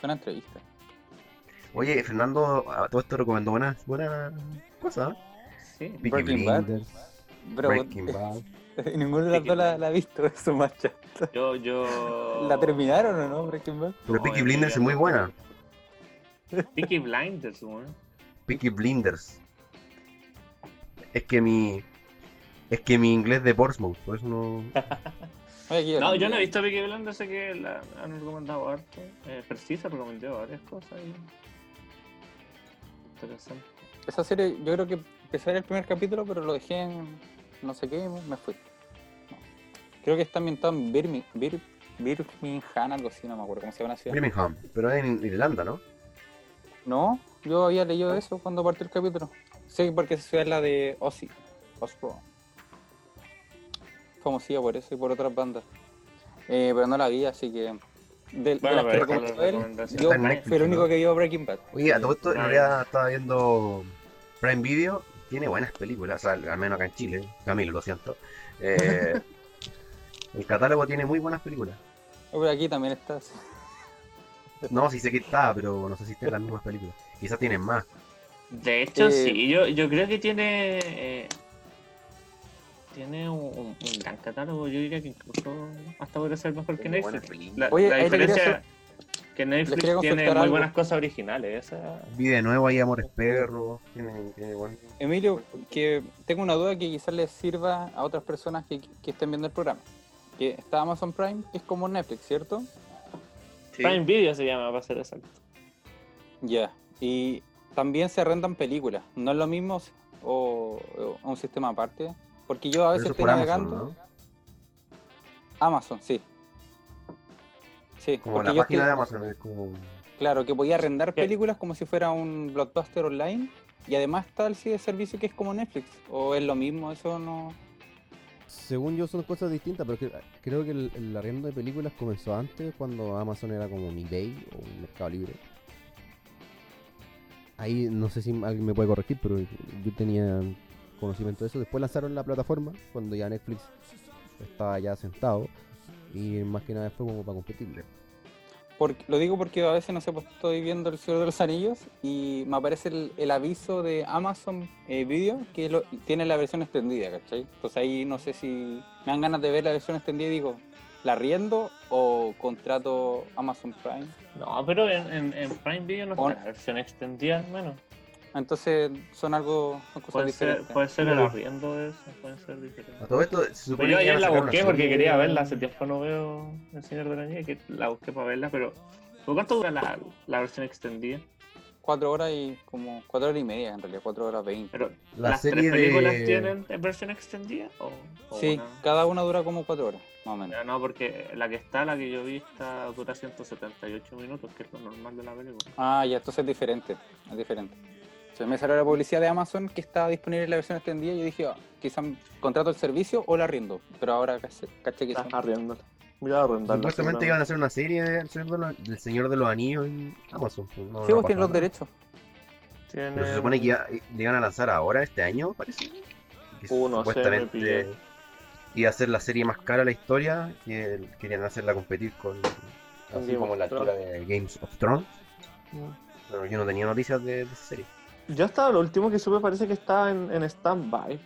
Fue una entrevista. Oye, Fernando a todo esto recomendó buenas, buenas cosas. ¿eh? Sí. Peaky Breaking Bad. Breaking Bad. ninguno de las dos la, la ha visto, eso macha. Yo, yo. ¿La terminaron o no, Breaking Bad? Pero No, Peaky Blinders es muy buena. Peaky Blinders, weón. Peaky Blinders. Es que mi. Es que mi inglés de Portsmouth, por eso no. No, yo no he visto Peaky Blinders, sé que la han recomendado harto. Eh, pero sí se recomendó varias cosas. Y... Interesante. Esa serie, yo creo que empecé a ver el primer capítulo, pero lo dejé en no sé qué y me fui. Creo que está ambientado en Birmingham, Bir, Birmingham, algo así, no me acuerdo cómo se llama la ciudad. Birmingham, pero es en Irlanda, ¿no? No, yo había leído eso cuando partió el capítulo. Sí, porque esa ciudad es la de Ozzy, Osbourne. Famosilla por eso y por otras bandas. Eh, pero no la vi, así que... De, de Bueno, las que recomendó él, yo fui el único que vio Breaking Bad. Oye, a todo esto, en Ah, realidad estaba viendo Prime Video, tiene buenas películas, o sea, al menos acá en Chile, Camilo, lo siento. Eh, el catálogo tiene muy buenas películas. Pero aquí también está. sí. No, sí sé que está, pero no sé si están las mismas películas. Quizás tienen más. De hecho, Eh, sí, yo, yo creo que tiene. eh, tiene un, un- un gran catálogo. Yo diría que incluso hasta podría ser mejor que Netflix. La, Oye, la diferencia que Netflix tiene muy algo. buenas cosas originales. Esa, Vi de nuevo ahí Amores Perros, tiene, tiene buen... Emilio, que tengo una duda que quizás les sirva a otras personas que, que estén viendo el programa. Que está Amazon Prime, que es como Netflix, ¿cierto? Prime Video se llama, para ser exacto. Ya. Y también se rentan películas. ¿No es lo mismo o, o un sistema aparte? Porque yo a veces estoy Amazon, navegando. ¿no? Amazon, sí. Sí, Como porque la yo página estoy- de Amazon es como... Claro, que podía arrendar películas como si fuera un blockbuster online. Y además está el sí, servicio que es como Netflix. ¿O es lo mismo? Eso no. Según yo son cosas distintas, pero creo que el, el arriendo de películas comenzó antes, cuando Amazon era como un eBay o un Mercado Libre. Ahí no sé si alguien me puede corregir, pero yo tenía conocimiento de eso. Después lanzaron la plataforma, cuando ya Netflix estaba ya sentado. Y más que nada fue como para competirle. Porque, lo digo porque a veces, no sé, pues estoy viendo El Señor de los Anillos y me aparece el, el aviso de Amazon eh, Video que lo- tiene la versión extendida, ¿cachai? Entonces ahí no sé si me dan ganas de ver la versión extendida y digo, ¿la riendo o contrato Amazon Prime? No, pero en, en, en Prime Video no está la versión extendida, menos. Entonces son algo, son cosas Puede ser, diferentes. puede ser el arriendo de eso, puede ser diferente. A todo esto se Pues supone yo ayer la busqué porque serie- quería verla, hace tiempo no veo El Señor de la Nieve, que la busqué para verla, pero ¿por cuánto dura la, la versión extendida? Cuatro horas y como cuatro horas y media en realidad, cuatro horas veinte. Pero La ¿las serie tres películas de- tienen versión extendida? ¿O, o Sí, una? cada una dura como cuatro horas, más o menos. No, porque la que está, la que yo vi, está, dura 178 minutos, que es lo normal de la película. Ah, ya, entonces es diferente, es diferente. Se me salió la publicidad de Amazon que estaba disponible en la versión extendida y yo dije, ah, quizás contrato el servicio o la rindo, pero ahora caché, que son... arriéndola. Voy a arrendarla. Supuestamente iban a hacer una serie del Señor de, los- del Señor de los Anillos en Amazon. pues, no- Sí, no vos tienes pasó los derechos. Pero se supone que ya, le iban a lanzar ahora, este año, parece. Que Uh, supuestamente iba a ser la serie más cara de la historia. Que querían hacerla competir con. Así Game como la altura de Games of Thrones. Pero yo no tenía noticias de, de esa serie. Yo hasta lo último que supe parece que estaba en, en stand-by.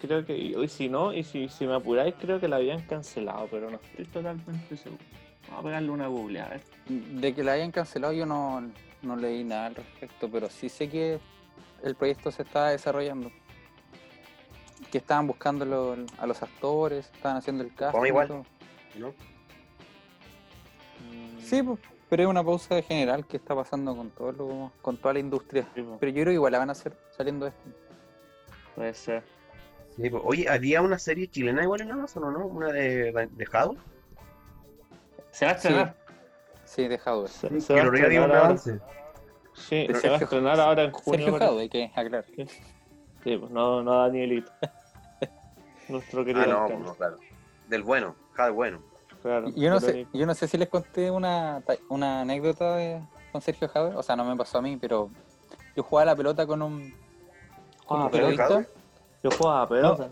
Creo que, y si no, y si, si me apuráis, creo que la habían cancelado, pero no estoy totalmente seguro. Vamos a pegarle una google, a ver. De que la hayan cancelado yo no, no leí nada al respecto, pero sí sé que el proyecto se está desarrollando. Que estaban buscando lo- a los actores, estaban haciendo el casting. igual. todo. ¿no? Sí, pues, pero es una pausa general que está pasando con todo lo- con toda la industria. sí, Pero yo creo que igual la van a hacer saliendo de esto. puede ser. Sí, pues, oye, había una serie chilena igual en Amazon, ¿o no? Una de, de Jado. Se va a estrenar. Sí, dejado. Se, Sí, se que va a estrenar ahora. avance. Sí, De se va a estrenar ahora en junio. Sergio. Jado, hay que aclarar. Sí, pues no, no Danielito. Nuestro querido Ah, no, pues no, claro. Del bueno, Jado bueno. Claro, Yo no, sé, yo no sé si les conté una, una anécdota de, con Sergio Jade, o sea, no me pasó a mí, pero yo jugaba la pelota con un, con Ah, un periodista. Yo jugaba a pelota.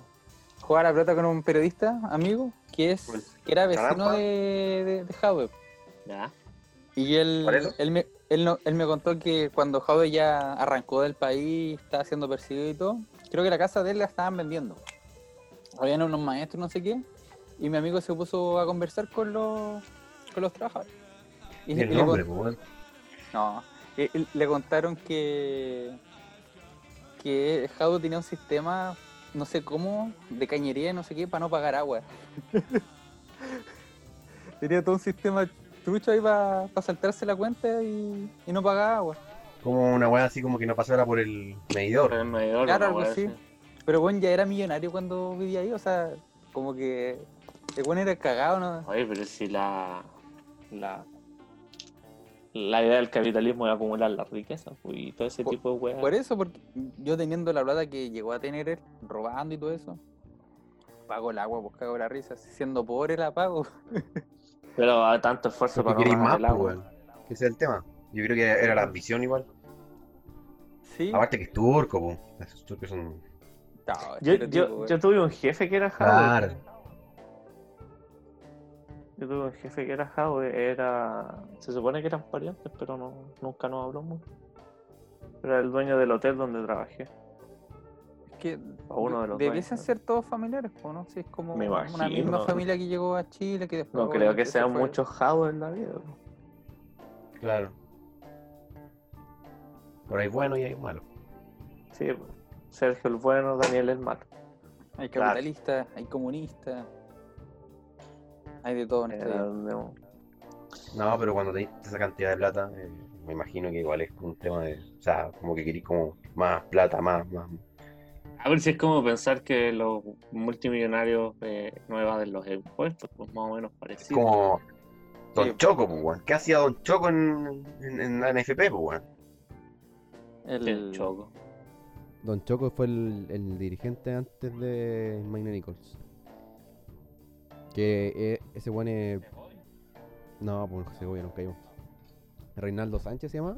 Jugaba la pelota con un periodista, amigo, que es Pues, que era vecino caramba. de, de, de Jadwe. Ya. Y él, él, me, él, no- él me contó que cuando Jadwe ya arrancó del país, estaba siendo perseguido y todo, creo que la casa de él la estaban vendiendo. Habían unos maestros, no sé qué, y mi amigo se puso a conversar con los, con los trabajadores. Y, Y el y le, nombre, con- pues, no, y- le contaron que que Jado tenía un sistema, no sé cómo, de cañería y no sé qué, para no pagar agua. tenía todo un sistema trucho ahí para saltarse la cuenta y, y no pagar agua. Como una weá así como que no pasara por el medidor. El medidor, Claro, algo así. Pero bueno, ya era millonario cuando vivía ahí, o sea, como que el bueno era cagado, ¿no? Oye, pero si la. La. La idea del capitalismo es acumular la riqueza pues, y todo ese Por- tipo de weas. Por eso, porque yo teniendo la plata que llegó a tener él, robando y todo eso, pago el agua, pues cago la risa. Siendo pobre la pago. Pero a tanto esfuerzo para ganar más, el pues, agua. ese es el tema. Yo creo que era la ambición igual. Sí. Aparte que es turco, pues. Esos turcos son. No, Yo, yo, yo tuve un jefe que era Jado. Claro. Yo tuve un jefe que era Jado. Era. Se supone que eran parientes, pero no, nunca nos habló mucho. Era el dueño del hotel donde trabajé. Es que a uno de los debiesen dueños. ser todos familiares, ¿no? Si es como Me una misma familia que llegó a Chile, que después. No creo que sean fue. muchos Jado en la vida. Claro. Por ahí bueno y hay malo. Sí. Sergio el bueno, Daniel el malo. Hay Claro. capitalistas, hay comunistas. Hay de todo en donde- No, pero cuando tenéis esa cantidad de plata, eh, me imagino que igual es un tema de. O sea, como que queréis como más plata, más. más... A ver si es como pensar que los multimillonarios eh, no evaden los impuestos, pues más o menos Es parecido. como. Don Sí. Choco, pues, weón. ¿Qué hacía Don Choco en, en, en la NFP, pues, weón? El, El choco. Don Choco fue el, el dirigente antes de Magna Nichols. Que eh, ese buen es. No, pues Segovia nos caímos. Reinaldo Sánchez se llama.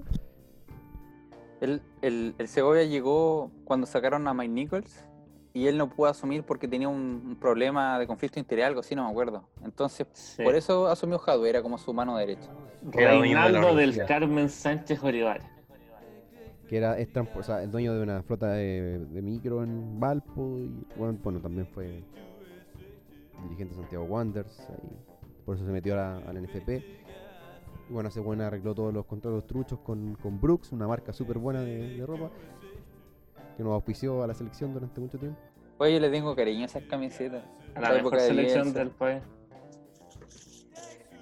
El, el, el Segovia llegó cuando sacaron a Mike Nichols y él no pudo asumir porque tenía un, un problema de conflicto interés, algo así, no me acuerdo. Entonces, Sí. por eso asumió Jadwe, era como su mano derecha. Reinaldo del universidad. Carmen Sánchez Olivares. Que era es o sea, el dueño de una flota de, de micro en Valpo. Y bueno, bueno, también fue dirigente de Santiago Wanderers. ahí. Por eso se metió a la- al NFP. Y bueno, ese buen arregló todos los contratos truchos con, con Brooks, una marca súper buena de, de ropa. Que nos auspició a la selección durante mucho tiempo. Oye, yo le tengo cariño a esas camisetas. A la Esa mejor época de selección Bielsa. del país.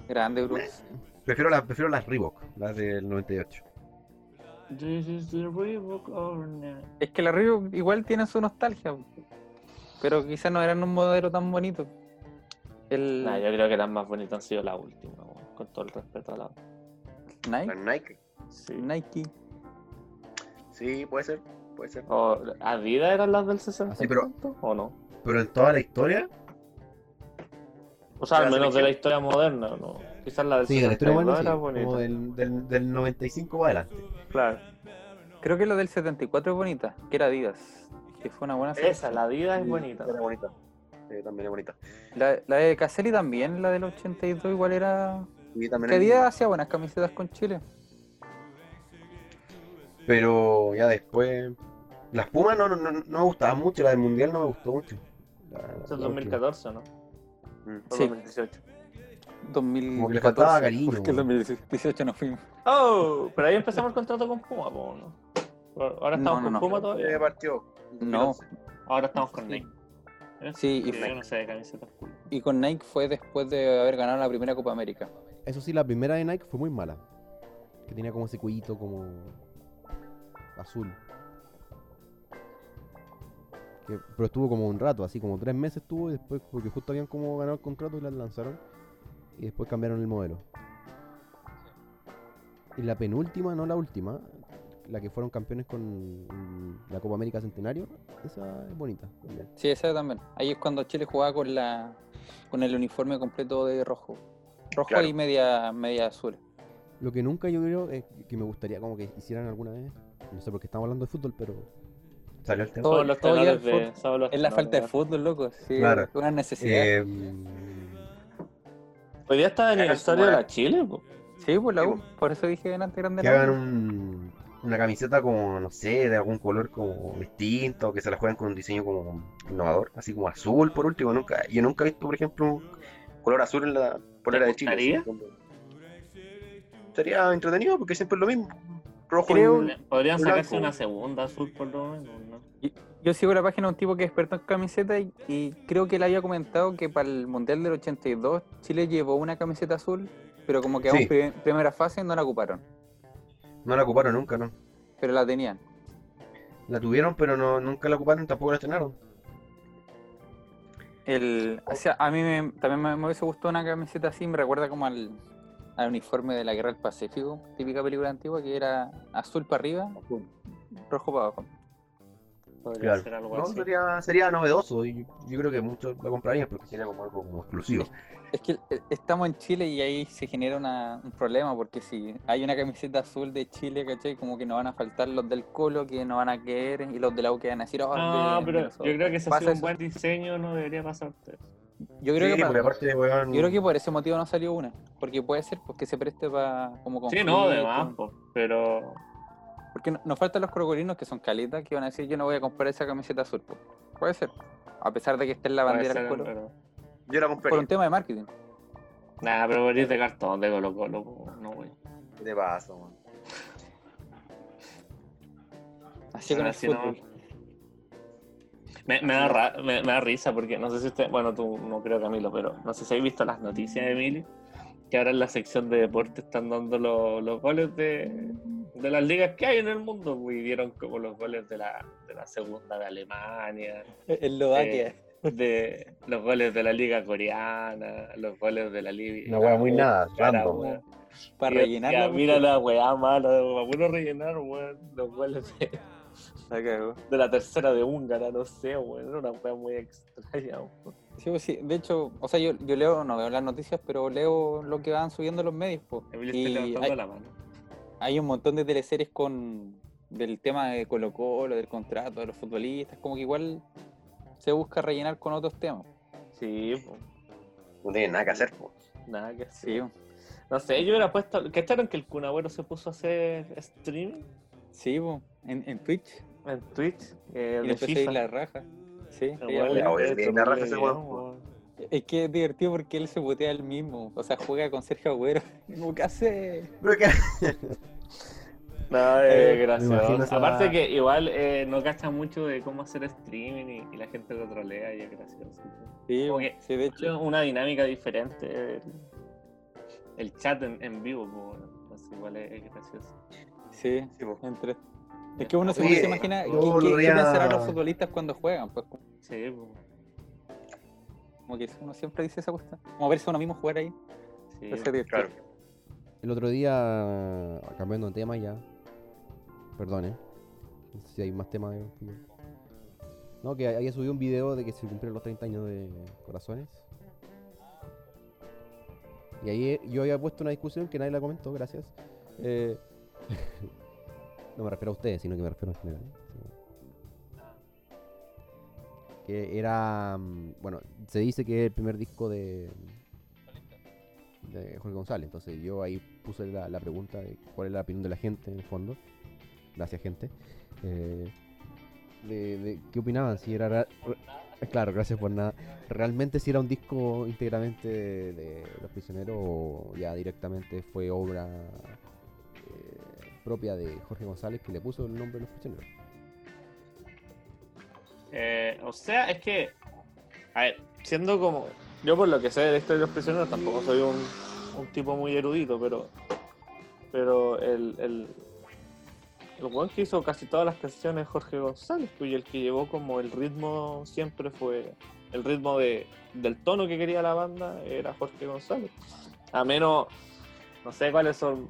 Grande, Brooks. Prefiero, la, prefiero las Reebok, las del 98. This is the Reebok. Es que la Río igual tiene su nostalgia, pero quizás no eran un modelo tan bonito. El Nah, yo creo que las más bonitas han sido las últimas, con todo el respeto a la. Nike, Nike. Sí. Nike. Sí, puede ser. Puede ser. O, ¿Adidas eran las del 60? Sí, pero- ¿O no? Pero en toda la historia, O sea, al menos de la historia moderna, ¿no? Quizás la del Sí, la historia 62 buena, sí, era bonita. como del, del, del 95 para adelante. Claro. Creo que la del 74 es bonita, que era Adidas. Que fue una buena Esa, selección. la Adidas es Sí, bonita. Era bonita. También es bonita. La, la de Caselli también, la del 82 igual era... Y también Que es- Adidas hacía buenas camisetas con Chile. Pero ya después. Las Pumas no, no, no, no me gustaban mucho, la del Mundial no me gustó mucho. La- Eso es la última. 2014, ¿no? Mm. Sí. 2018. 2014. Como que le faltaba cariño, Porque el weón. 2018 no fuimos. Oh, pero ahí empezamos el contrato con Puma, ¿no? Ahora estamos No, no, con no. Puma Eh, todavía. partió. No. Ahora estamos con Nike. ¿Eh? Sí, y, no sé y con Nike fue después de haber ganado la primera Copa América. Eso sí, la primera de Nike fue muy mala. Que tenía como ese cuellito como azul. Que- pero estuvo como un rato, así como tres meses estuvo y después, porque justo habían como ganado el contrato y la lanzaron. Y después cambiaron el modelo. Y la penúltima, no la última, la que fueron campeones con la Copa América Centenario, esa es bonita también. Sí, esa también. Ahí es cuando Chile jugaba con la con el uniforme completo de rojo. Rojo Claro. y media, media azul. Lo que nunca yo creo es que me gustaría como que hicieran alguna vez, no sé por qué estamos hablando de fútbol, pero Salió el tema. Los tenores el de. fútbol. Es la falta de fútbol, loco. Sí, Claro. una necesidad. Eh, Hoy día está el aniversario de la Chile, po. sí, pues la U. Por eso dije delante grande que la U. hagan un- una camiseta como, no sé, de algún color como distinto, que se la jueguen con un diseño como innovador, así como azul por último. Nunca, yo nunca he visto, por ejemplo, un color azul en la polera de Chile. como- Sería entretenido porque siempre es lo mismo. Rojo Creo- y- Podrían blanco. sacarse una segunda azul por lo menos, ¿no? Yo sigo la página de un tipo que es experto en camisetas y, y creo que él había comentado que para el Mundial del 82 Chile llevó una camiseta azul, pero como quedamos Sí. en primera fase no la ocuparon, No la ocuparon nunca, ¿no? pero la tenían. La tuvieron, pero no, nunca la ocuparon, tampoco la estrenaron. El, o sea, a mí me- también me, me hubiese gustado una camiseta así, me recuerda como al, al uniforme de la Guerra del Pacífico, típica película antigua, que era azul para arriba, rojo para abajo. Podría Claro. ser algo No, así. sería, sería novedoso y yo creo que muchos lo comprarían porque sería como algo como exclusivo. Es que eh, estamos en Chile y ahí se genera una- un problema, porque si hay una camiseta azul de Chile, ¿cachai? Como que nos van a faltar los del Colo, que no van a querer, y los de la U que van a decir, oh, No, de- pero de yo nosotros". creo que si hace un buen diseño no debería pasarte. Yo creo, Sí, que, pa- porque aparte, weón, yo creo que por ese motivo no salió una, porque puede ser porque se preste para como Sí, no, además, po, pero Porque no- nos faltan los crocolinos que son caletas que van a decir yo no voy a comprar esa camiseta azul. po". Puede ser. A pesar de que esté en la bandera ser, del Colo. pero... yo la Por compraría. un tema de marketing. Nah, pero venir de cartón de Colo Colo, no, güey. ¿Qué te pasa, man? Así con el Así no. Me, me da ra- me, me da risa porque no sé si usted, bueno, tú no creo Camilo, pero no sé si habéis visto las noticias de Emilio, que ahora en la sección de deporte están dando los, los goles de, de las ligas que hay en el mundo, pues, y vieron como los goles de la, de la segunda de Alemania, Eslovaquia. Eh, de los goles de la liga coreana, los goles de la liga. Una wea muy nada, random. weón. para rellenar Mira la weá mala, para puro rellenar, weón, los goles de, de la tercera de húngara, no sé, weón, era una weá muy extraña, weón. Sí, pues sí, de hecho, o sea, yo, yo leo, no veo las noticias, pero leo lo que van subiendo los medios. po. Emilio está Y hay, la mano. Hay un montón de teleseries con del tema de Colo Colo, del contrato de los futbolistas, como que igual se busca rellenar con otros temas. Sí, pues, No tiene nada que hacer, po. nada que Sí, hacer. No sé, yo hubiera puesto. ¿Cacharon que el Kun Agüero se puso a hacer streaming sí, po, en, en Twitch. en Twitch? eh, Y de empezó a ir FIFA? la raja. Sí, El sí, hecho bien la raja ese. Es que es divertido porque él se putea él mismo. O sea, juega con Sergio Agüero. Como que hace. No, Eh, esa- Aparte que igual eh, no cacha mucho de cómo hacer streaming y, y la gente lo trolea y es gracioso. Sí, que- sí, de Es hecho. una dinámica diferente. El, el chat en, en vivo, pues, entonces igual es, es gracioso. Sí, entre. Es que uno se, Oye, se imagina yo qué, qué- qué pensarán los futbolistas cuando juegan. Pues Sí, pues. Como que uno siempre dice esa cuestión. Como verse a uno mismo jugar ahí. Sí. Claro. El otro día, cambiando de tema ya, perdón, ¿eh? No sé si hay más temas. No, que había subido un video de que se cumplieron los 30 años de Corazones. Y ahí eh, yo había puesto una discusión que nadie la comentó, gracias. Eh, no me refiero a ustedes, sino que me refiero en general. Era, mm, bueno, se dice que es el primer disco de, de Jorge González. Entonces yo ahí puse la, pregunta de cuál es la opinión de la gente en el fondo. Gracias, gente. Eh, de, ¿Qué opinaban? Si era. claro, gracias por nada. ¿Realmente si era un disco íntegramente de, de Los Prisioneros o ya directamente fue obra eh, propia de Jorge González que le puso el nombre de Los Prisioneros? Eh, o sea, es que, a ver, siendo como, yo por lo que sé de la historia de los prisioneros, tampoco soy un, un tipo muy erudito, pero, pero el, el, el weón que hizo casi todas las canciones Jorge González, pues, y el que llevó como el ritmo siempre fue, el ritmo de, del tono que quería la banda era Jorge González. A menos, no sé cuáles son,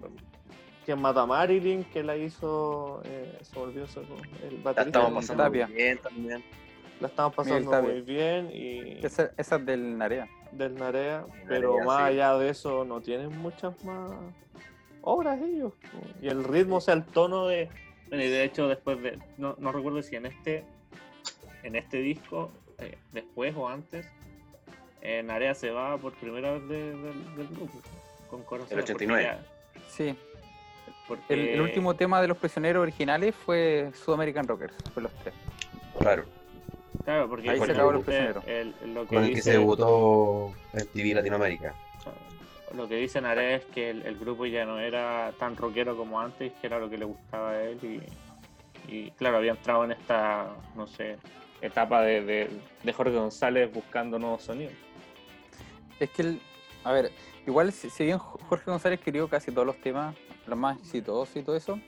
quién mató a Marilyn, que la hizo, eh, se volvió eso, el La baterista. estamos Miguel pasando Tapia. muy bien también. La estamos pasando muy bien y Esa, esa es del Narea. del Narea, Narea, pero más sí. allá de eso no tienen muchas más obras ellos. Y el ritmo, o sea, el tono de... Bueno, y de hecho después de... No, no recuerdo si en este en este disco, eh, después o antes, eh, Narea se va por primera vez de- del- del grupo. Con Corazón. El 89. Sí. Porque, El, el último tema de los prisioneros originales fue Sudamerican Rockers, fue los tres. Claro. Claro, porque Ahí se el- acabó Los el- Prisioneros. el- lo que Con el que se debutó en TV Latinoamérica. Lo que dice Nare es que el, el grupo ya no era tan rockero como antes, que era lo que le gustaba a él y, y, claro, había entrado en esta, no sé, etapa de, de, de Jorge González buscando nuevos sonidos. Es que, el, a ver, igual si, si bien Jorge González escribió casi todos los temas, los más exitosos y todo eso,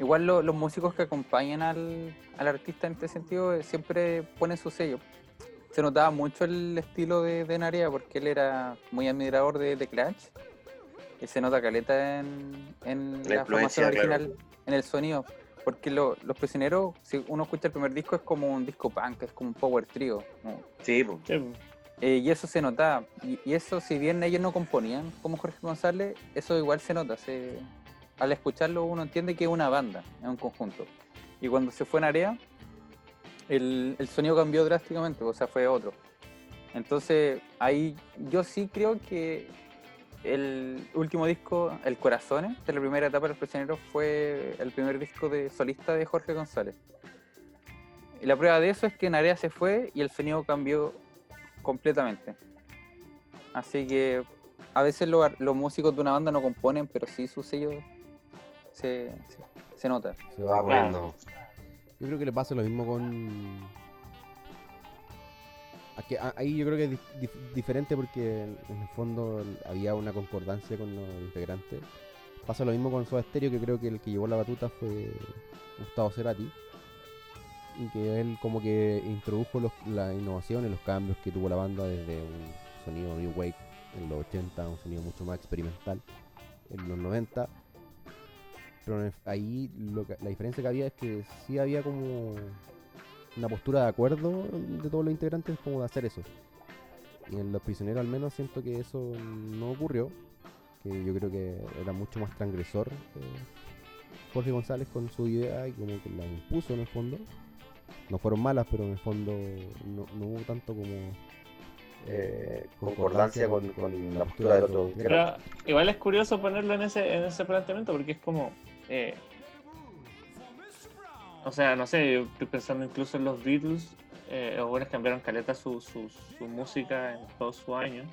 igual lo- los músicos que acompañan al, al artista en este sentido eh, siempre ponen su sello. Se notaba mucho el estilo de, de Narea porque él era muy admirador de, de Clash. Y se nota caleta en, en La la, formación influencia, claro. original, en el sonido. Porque lo- Los Prisioneros, si uno escucha el primer disco, es como un disco punk, es como un power trio. como- Sí, pues. eh, y eso se notaba. Y, y eso, si bien ellos no componían como Jorge González, eso igual se nota. Se, al escucharlo uno entiende que es una banda, es un conjunto. Y cuando se fue en Area, el, el sonido cambió drásticamente, o sea, fue otro. Entonces, ahí yo sí creo que el último disco, El Corazones, de la primera etapa de Los Prisioneros, fue el primer disco de solista de Jorge González. Y la prueba de eso es que Narea se fue y el sonido cambió completamente. Así que a veces lo- los músicos de una banda no componen, pero sí su sello se, se- se nota. Se va poniendo. Yo creo que le pasa lo mismo con. Aquí- ahí yo creo que es dif- dif- diferente porque en el fondo había una concordancia con los integrantes. Pasa lo mismo con Soda Stereo, que creo que el que llevó la batuta fue Gustavo Cerati. Y que él como que introdujo los, las innovaciones, los cambios que tuvo la banda desde un sonido New Wave en los 80 a un sonido mucho más experimental en los 90. Pero ahí lo que- la diferencia que había es que sí había como una postura de acuerdo de todos los integrantes como de hacer eso. Y en Los Prisioneros al menos siento que eso no ocurrió. Que yo creo que era mucho más transgresor eh, Jorge González con su idea y como que la impuso en el fondo. No fueron malas, pero en el fondo no, no hubo tanto como Eh, concordancia con, con la postura del otro. Pero igual es curioso ponerlo en ese, en ese planteamiento porque es como. O sea, no sé, yo estoy pensando incluso en los Beatles. Eh, los buenos cambiaron caleta su, su, música en todos sus años.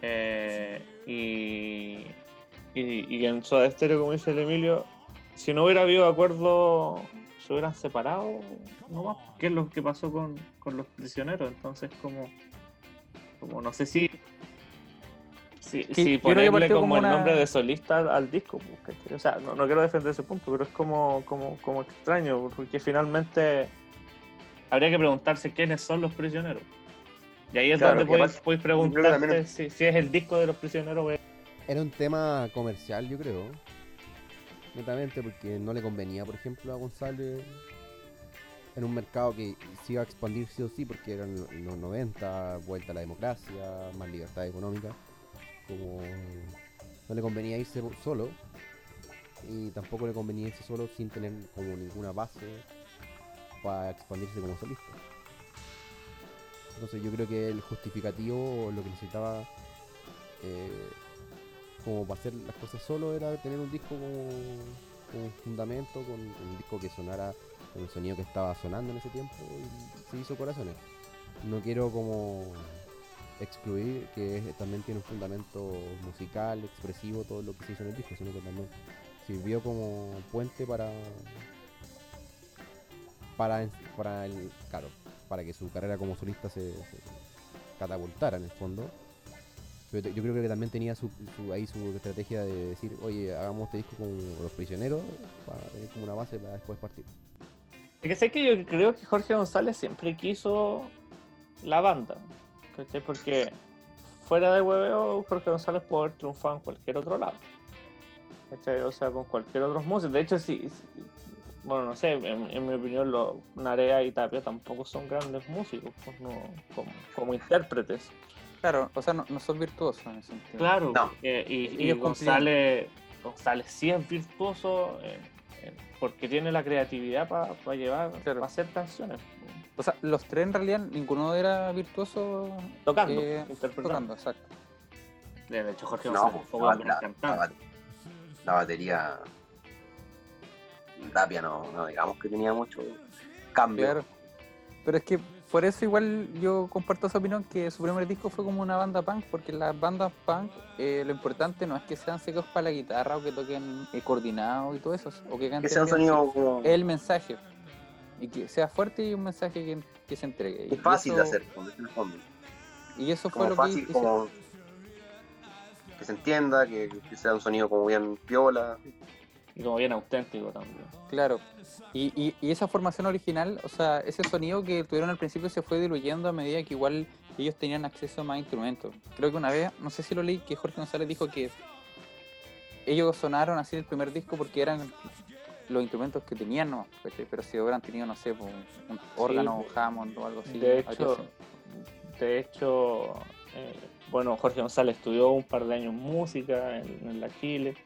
Eh, y, y, en Soda Stereo, como dice el Emilio, si no hubiera habido acuerdo, se hubieran separado nomás. ¿Qué es lo que pasó con, con los prisioneros? Entonces, como, como no sé si. Si, Sí, que ponerle partió como como el nombre de solista al, disco, pues, o sea, no, no quiero defender ese punto, pero es como, como, como extraño, porque finalmente habría que preguntarse quiénes son los prisioneros. Y ahí es Claro, donde puedes, puedes preguntarte si, si es el disco de los prisioneros Era un tema comercial, yo creo. Netamente, porque no le convenía, por ejemplo, a González en un mercado que se iba a expandir sí o sí, porque eran lo- los 90, vuelta a la democracia, más libertad económica. Como no le convenía irse solo, y tampoco le convenía irse solo sin tener como ninguna base para expandirse como solista. Entonces yo creo que el justificativo, lo que necesitaba eh, como para hacer las cosas solo, era tener un disco como con fundamento, con un disco que sonara con el sonido que estaba sonando en ese tiempo y se hizo corazones. No quiero como excluir que también tiene un fundamento musical, expresivo, todo lo que se hizo en el disco, sino que también sirvió como puente para para, para el claro, para que su carrera como solista se, se catapultara en el fondo. Pero yo creo que también tenía su, su- ahí su estrategia de decir, oye, hagamos este disco con los prisioneros para tener como una base para después partir. Es que sé que yo creo que Jorge González siempre quiso la banda. ¿Cachai? Porque fuera de hueveo, Jorge González puede haber triunfado en cualquier otro lado. ¿cachai? O sea, con cualquier otro músico. De hecho, sí, sí, bueno, no sé, en, en mi opinión, los Narea y Tapia tampoco son grandes músicos pues, no, como, como intérpretes. Claro, o sea, no, no son virtuosos en ese sentido. Claro, No. y, González, González sí es virtuoso en- en- porque tiene la creatividad para llevar, Claro. para hacer canciones. O sea, los tres en realidad ninguno era virtuoso Tocando, eh, interpretando. tocando, exacto. De hecho, Jorge No, González fue la, la- la batería. Tapia no, no digamos que tenía mucho cambio. Claro. Pero es que por eso igual yo comparto esa opinión que su primer disco fue como una banda punk, porque las bandas punk eh, lo importante no es que sean secos para la guitarra o que toquen eh, coordinados y todo eso, o que que canten sea un sonido como. es el mensaje. Y que sea fuerte y un mensaje que, que se entregue. Es fácil eso- de hacer, en el fondo. Y eso fue lo fácil, que hice. como. Que se entienda, que, que sea un sonido como bien piola. Y como bien auténtico también. Claro. Y, y, y esa formación original, o sea, ese sonido que tuvieron al principio se fue diluyendo a medida que igual ellos tenían acceso a más instrumentos. Creo que una vez, no sé si lo leí, que Jorge González dijo que ellos sonaron así el primer disco porque eran los instrumentos que tenían, ¿no? Pero si hubieran tenido, no sé, pues, un órgano. Hammond o algo así. de hecho, de hecho eh, bueno, Jorge González estudió un par de años música en, en la Chile.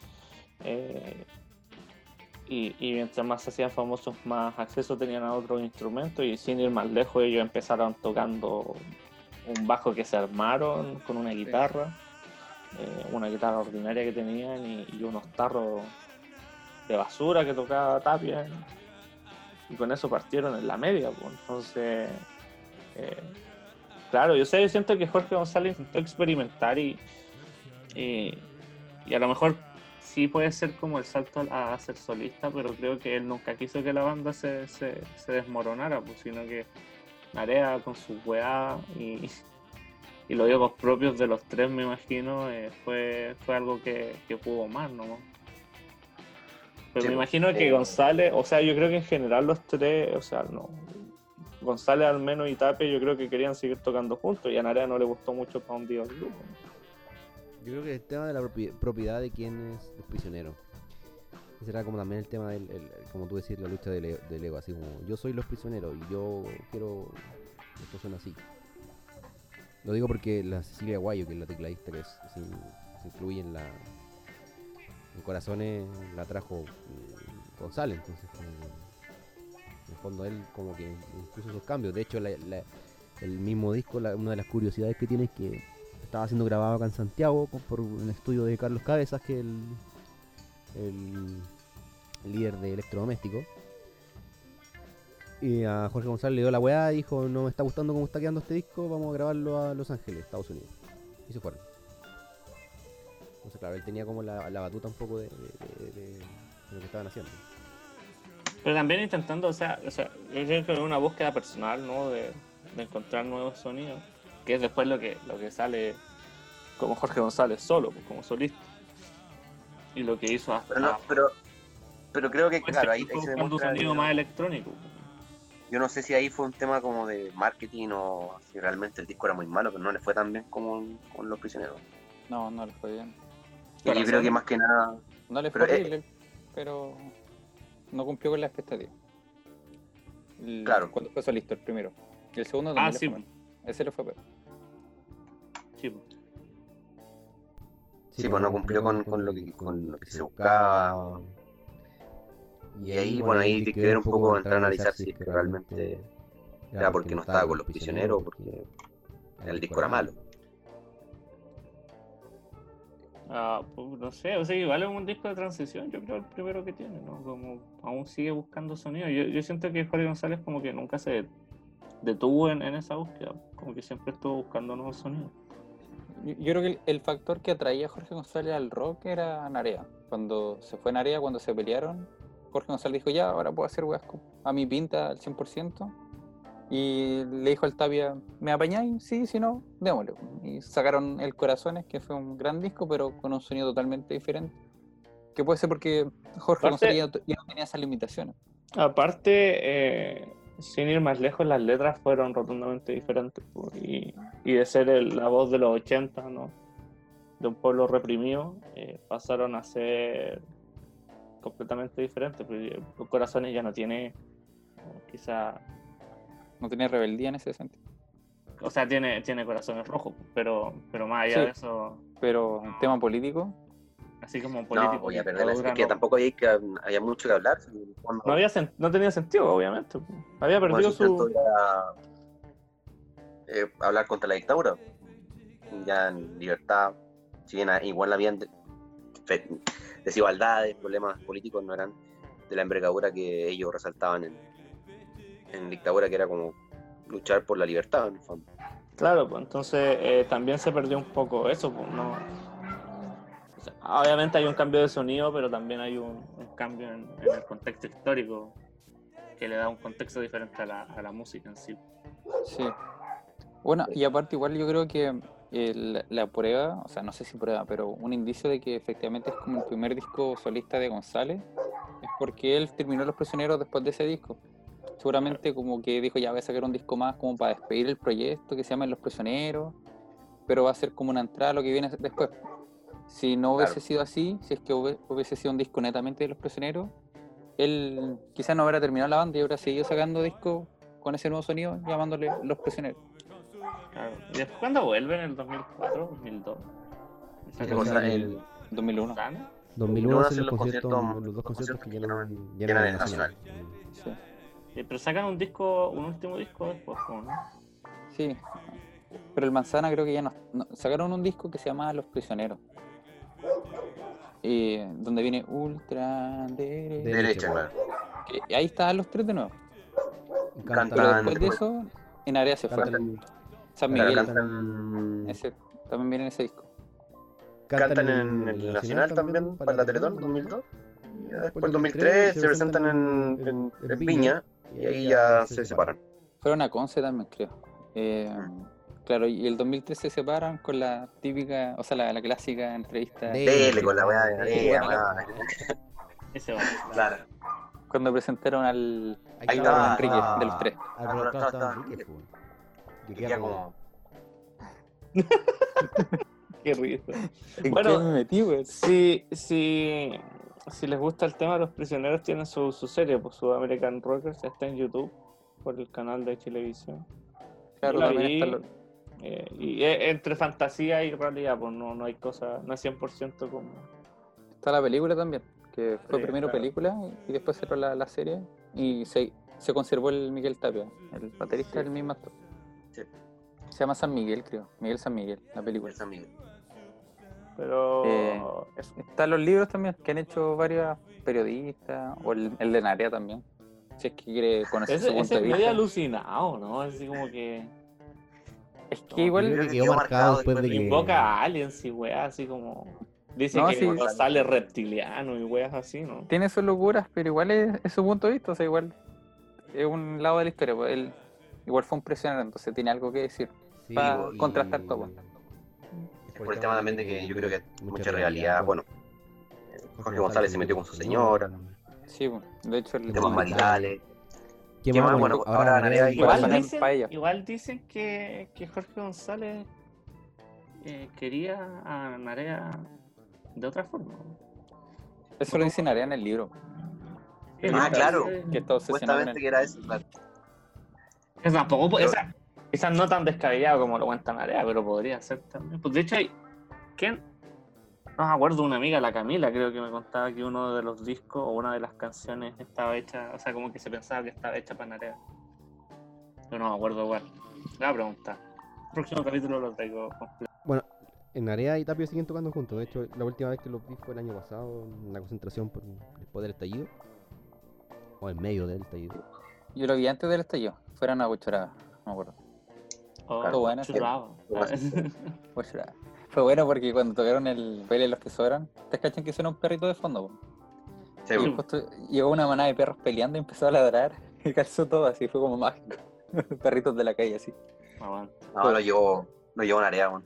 eh, y, y mientras más se hacían famosos, más acceso tenían a otros instrumentos. Y sin ir más lejos, ellos empezaron tocando un bajo que se armaron con una guitarra, eh, una guitarra ordinaria que tenían y, y unos tarros de basura que tocaba Tapia. Y con eso partieron en la media. pues. Entonces, eh, claro, yo sé, yo siento que Jorge González intentó experimentar y, y, a lo mejor sí puede ser como el salto a, ser solista, pero creo que él nunca quiso que la banda se, se, se desmoronara, pues, sino que Narea con su weá y, y los egos propios de los tres, me imagino, eh, fue, fue algo que, que pudo más, ¿no? Pero Sí, me imagino que eh, González, o sea, yo creo que en general los tres, o sea, no. González al menos y Tape, yo creo que querían seguir tocando juntos y a Narea no le gustó mucho para un día el grupo. Yo creo que el tema de la propi- propiedad de quién es el prisionero. Ese Será como también el tema del, el- como tú decís, la lucha del, del ego, así como yo soy los prisioneros y yo quiero esto suena así. Lo digo porque la Cecilia Guayo, que es la tecladista que es- se, se incluye en la en Corazones, la trajo mm, González, entonces como en el fondo él como que impuso esos cambios. De hecho, el mismo disco, una de las curiosidades que tiene es que estaba siendo grabado acá en Santiago por un estudio de Carlos Cabezas, que el, el, líder de electrodoméstico. Y a Jorge González le dio la weá dijo, no me está gustando cómo está quedando este disco, vamos a grabarlo a Los Ángeles, Estados Unidos. Y se fueron. Entonces, claro, él tenía como la, la batuta un poco de, de- de- de- de lo que estaban haciendo. Pero también intentando, o sea, o sea yo creo que es una búsqueda personal, ¿no? De, de encontrar nuevos sonidos, que es después lo que, lo que sale como Jorge González solo, pues, como solista. Y lo que hizo hasta... Pero, no, pero, pero creo que, claro, ahí, ahí se un sonido más electrónico. Yo no sé si ahí fue un tema como de marketing o si realmente el disco era muy malo, pero no le fue tan bien como con Los Prisioneros. No, no le fue bien. Y yo creo que más que nada. No le Pero, fue eh, horrible, pero no cumplió con la expectativa. El- Claro. Cuando fue solista el primero. Y el segundo Ah, le sí. fue. Ese le fue peor. Sí, pues. Sí, pues no cumplió con, con lo que, con lo que se buscaba. Y ahí, bueno, ahí hay que ver un poco, entrar a analizar si es que realmente era porque no estaba con los prisioneros o porque el disco era malo. Ah, pues, no sé, o sea, igual es un disco de transición, yo creo el primero que tiene, ¿no? Como aún sigue buscando sonido. Yo, yo siento que Jorge González como que nunca se detuvo en, en esa búsqueda, como que siempre estuvo buscando nuevos sonidos. Yo creo que el, factor que atraía a Jorge González al rock era Narea. Cuando se fue Narea, cuando se pelearon, Jorge González dijo, ya, ahora puedo hacer weas a mi pinta al 100%. Y le dijo al Tapia, ¿me apañáis? Sí, si no, démosle. Y sacaron El Corazones, que fue un gran disco, pero con un sonido totalmente diferente. Que puede ser porque Jorge Aparte- ya, no- ya no tenía esas limitaciones. Aparte, eh, sin ir más lejos, las letras fueron rotundamente diferentes. Y, y de ser el- la voz de los 80, ¿no? De un pueblo reprimido, eh, pasaron a ser completamente diferentes. Los corazones ya no tiene, eh, quizá, No tenía rebeldía en ese sentido. o sea, tiene, tiene corazones rojos, pero, pero más allá Sí. de eso, Pero en tema político, así como No, político. voy a perder es que no- tampoco había, que, había mucho que hablar. Cuando- no, había no tenía sentido, obviamente. Había perdido su era, eh, hablar contra la dictadura. Ya en libertad, si bien igual habían desigualdades, problemas políticos, no eran de la envergadura que ellos resaltaban en, en dictadura, que era como luchar por la libertad, en el fondo. Claro, pues entonces eh, también se perdió un poco eso, pues no. o sea, obviamente hay un cambio de sonido, pero también hay un, un cambio en, en el contexto histórico que le da un contexto diferente a la, a la música en sí. Sí. Bueno, y aparte igual yo creo que el- la prueba, o sea, no sé si prueba, pero un indicio de que efectivamente es como el primer disco solista de González, es porque él terminó Los Prisioneros después de ese disco. Seguramente como que dijo, ya voy a sacar un disco más como para despedir el proyecto que se llama Los Prisioneros, pero va a ser como una entrada a lo que viene después. Si no hubiese Claro. sido así, si es que hubiese sido un disco netamente de Los Prisioneros, él quizás no hubiera terminado la banda y hubiera seguido sacando discos con ese nuevo sonido llamándole Los Prisioneros. Claro. ¿Y después cuándo vuelve? ¿En el 2004, 2002? Esa Sí, cosa o sea, del- el- 2001. ¿Sana? 2001 hacen los los conciertos, conciertos- los dos conciertos que llenan, llenan llenan el el Nacional. Sí. Eh, pero sacan un disco, un último disco después, ¿o ¿no? Sí. Pero el Manzana creo que ya no, no- Sacaron un disco que se llama Los Prisioneros. Y donde viene Ultra Derecha. De- Derecha, claro. que ahí estaban los tres de nuevo. Cantan, Pero después de eso, en área se fue. cantan, San Miguel. cantan, Ese, también viene en ese disco. cantan en el Nacional también, para la Teletón 2002. Y después, en 2003, se presentan en, en- en Viña y ahí ya se separan. Fueron a Conce también, creo. Eh, claro, y el 2003 se separan con la típica, o sea, la, la clásica entrevista. De- Dele con la weá de. Ese va. Claro. Cuando presentaron al, Ahí al estaba- Enrique, estaba- de los tres. Ah, pero Ah, estaba- Enrique, pues. Como. Qué risa. ¿En Bueno, qué me metí, güey? Si, si, si les gusta el tema, los prisioneros tienen su, su serie, pues su American Rockers, está en YouTube, por el canal de Televisión. Claro, vi, está lo- eh, y es entre fantasía y realidad, pues no, no hay cosa, no es 100% como... Está la película también, que fue Sí, primero claro. película y después cerró la, la serie y se, se conservó el Miguel Tapia, el baterista Sí. del mismo actor. Sí. Se llama San Miguel, creo. Miguel San Miguel, la película. Esa amiga. Pero... Eh, es- Están los libros también que han hecho varios periodistas, o el, el de Narea también. Si es que quiere conocer ese, su punto ese de vista. alucinado, ¿no? Así como que Es que igual, que que quedó marcado después de que. invoca a aliens y weas, así como... Dice No, que sí. cuando sale reptiliano y weas así, ¿no? tiene sus locuras, pero igual es, es su punto de vista, o sea, igual es un lado de la historia. Pues él igual fue un prisionero, entonces tiene algo que decir. Sí, para y- contrastar todo. Por el tema también de que yo creo que mucha realidad, bueno, Jorge González se metió con su señora, Sí, pues, de hecho, el temas maritales. ¿Qué ¿Qué más? más? Bueno, Bueno, ahora Narea igual dicen, igual dicen que, que Jorge González eh, quería a Narea de otra forma. Eso lo dice Narea en el libro. Ah, claro. Que Supuestamente él. que era eso, claro. Es tampoco, Pero- esa- quizás no tan descabellado como lo cuenta Narea, pero podría ser también. Pues de hecho, hay, ¿quién? No me acuerdo, una amiga, la Camila, creo que me contaba que uno de los discos o una de las canciones estaba hecha, o sea, como que se pensaba que estaba hecha para Narea. Yo no me acuerdo igual. Le voy a preguntar. El próximo capítulo lo traigo completo. En Area y Tapio siguen tocando juntos. De hecho, la última vez que los vi fue el año pasado, en la concentración por, después del estallido. O en medio del estallido. Yo lo vi antes del estallido. Fueron a Huachuraba, no me acuerdo. Oh, Claro, bueno. Fue bueno porque cuando tocaron el baile los que sobran, ¿te cachan que suena un perrito de fondo? po? Sí, Y weón. justo llegó una manada de perros peleando y empezó a ladrar y calzó todo así, fue como mágico. Perritos de la calle así. Aguante. No, lo llevó, lo llevó en área, weón.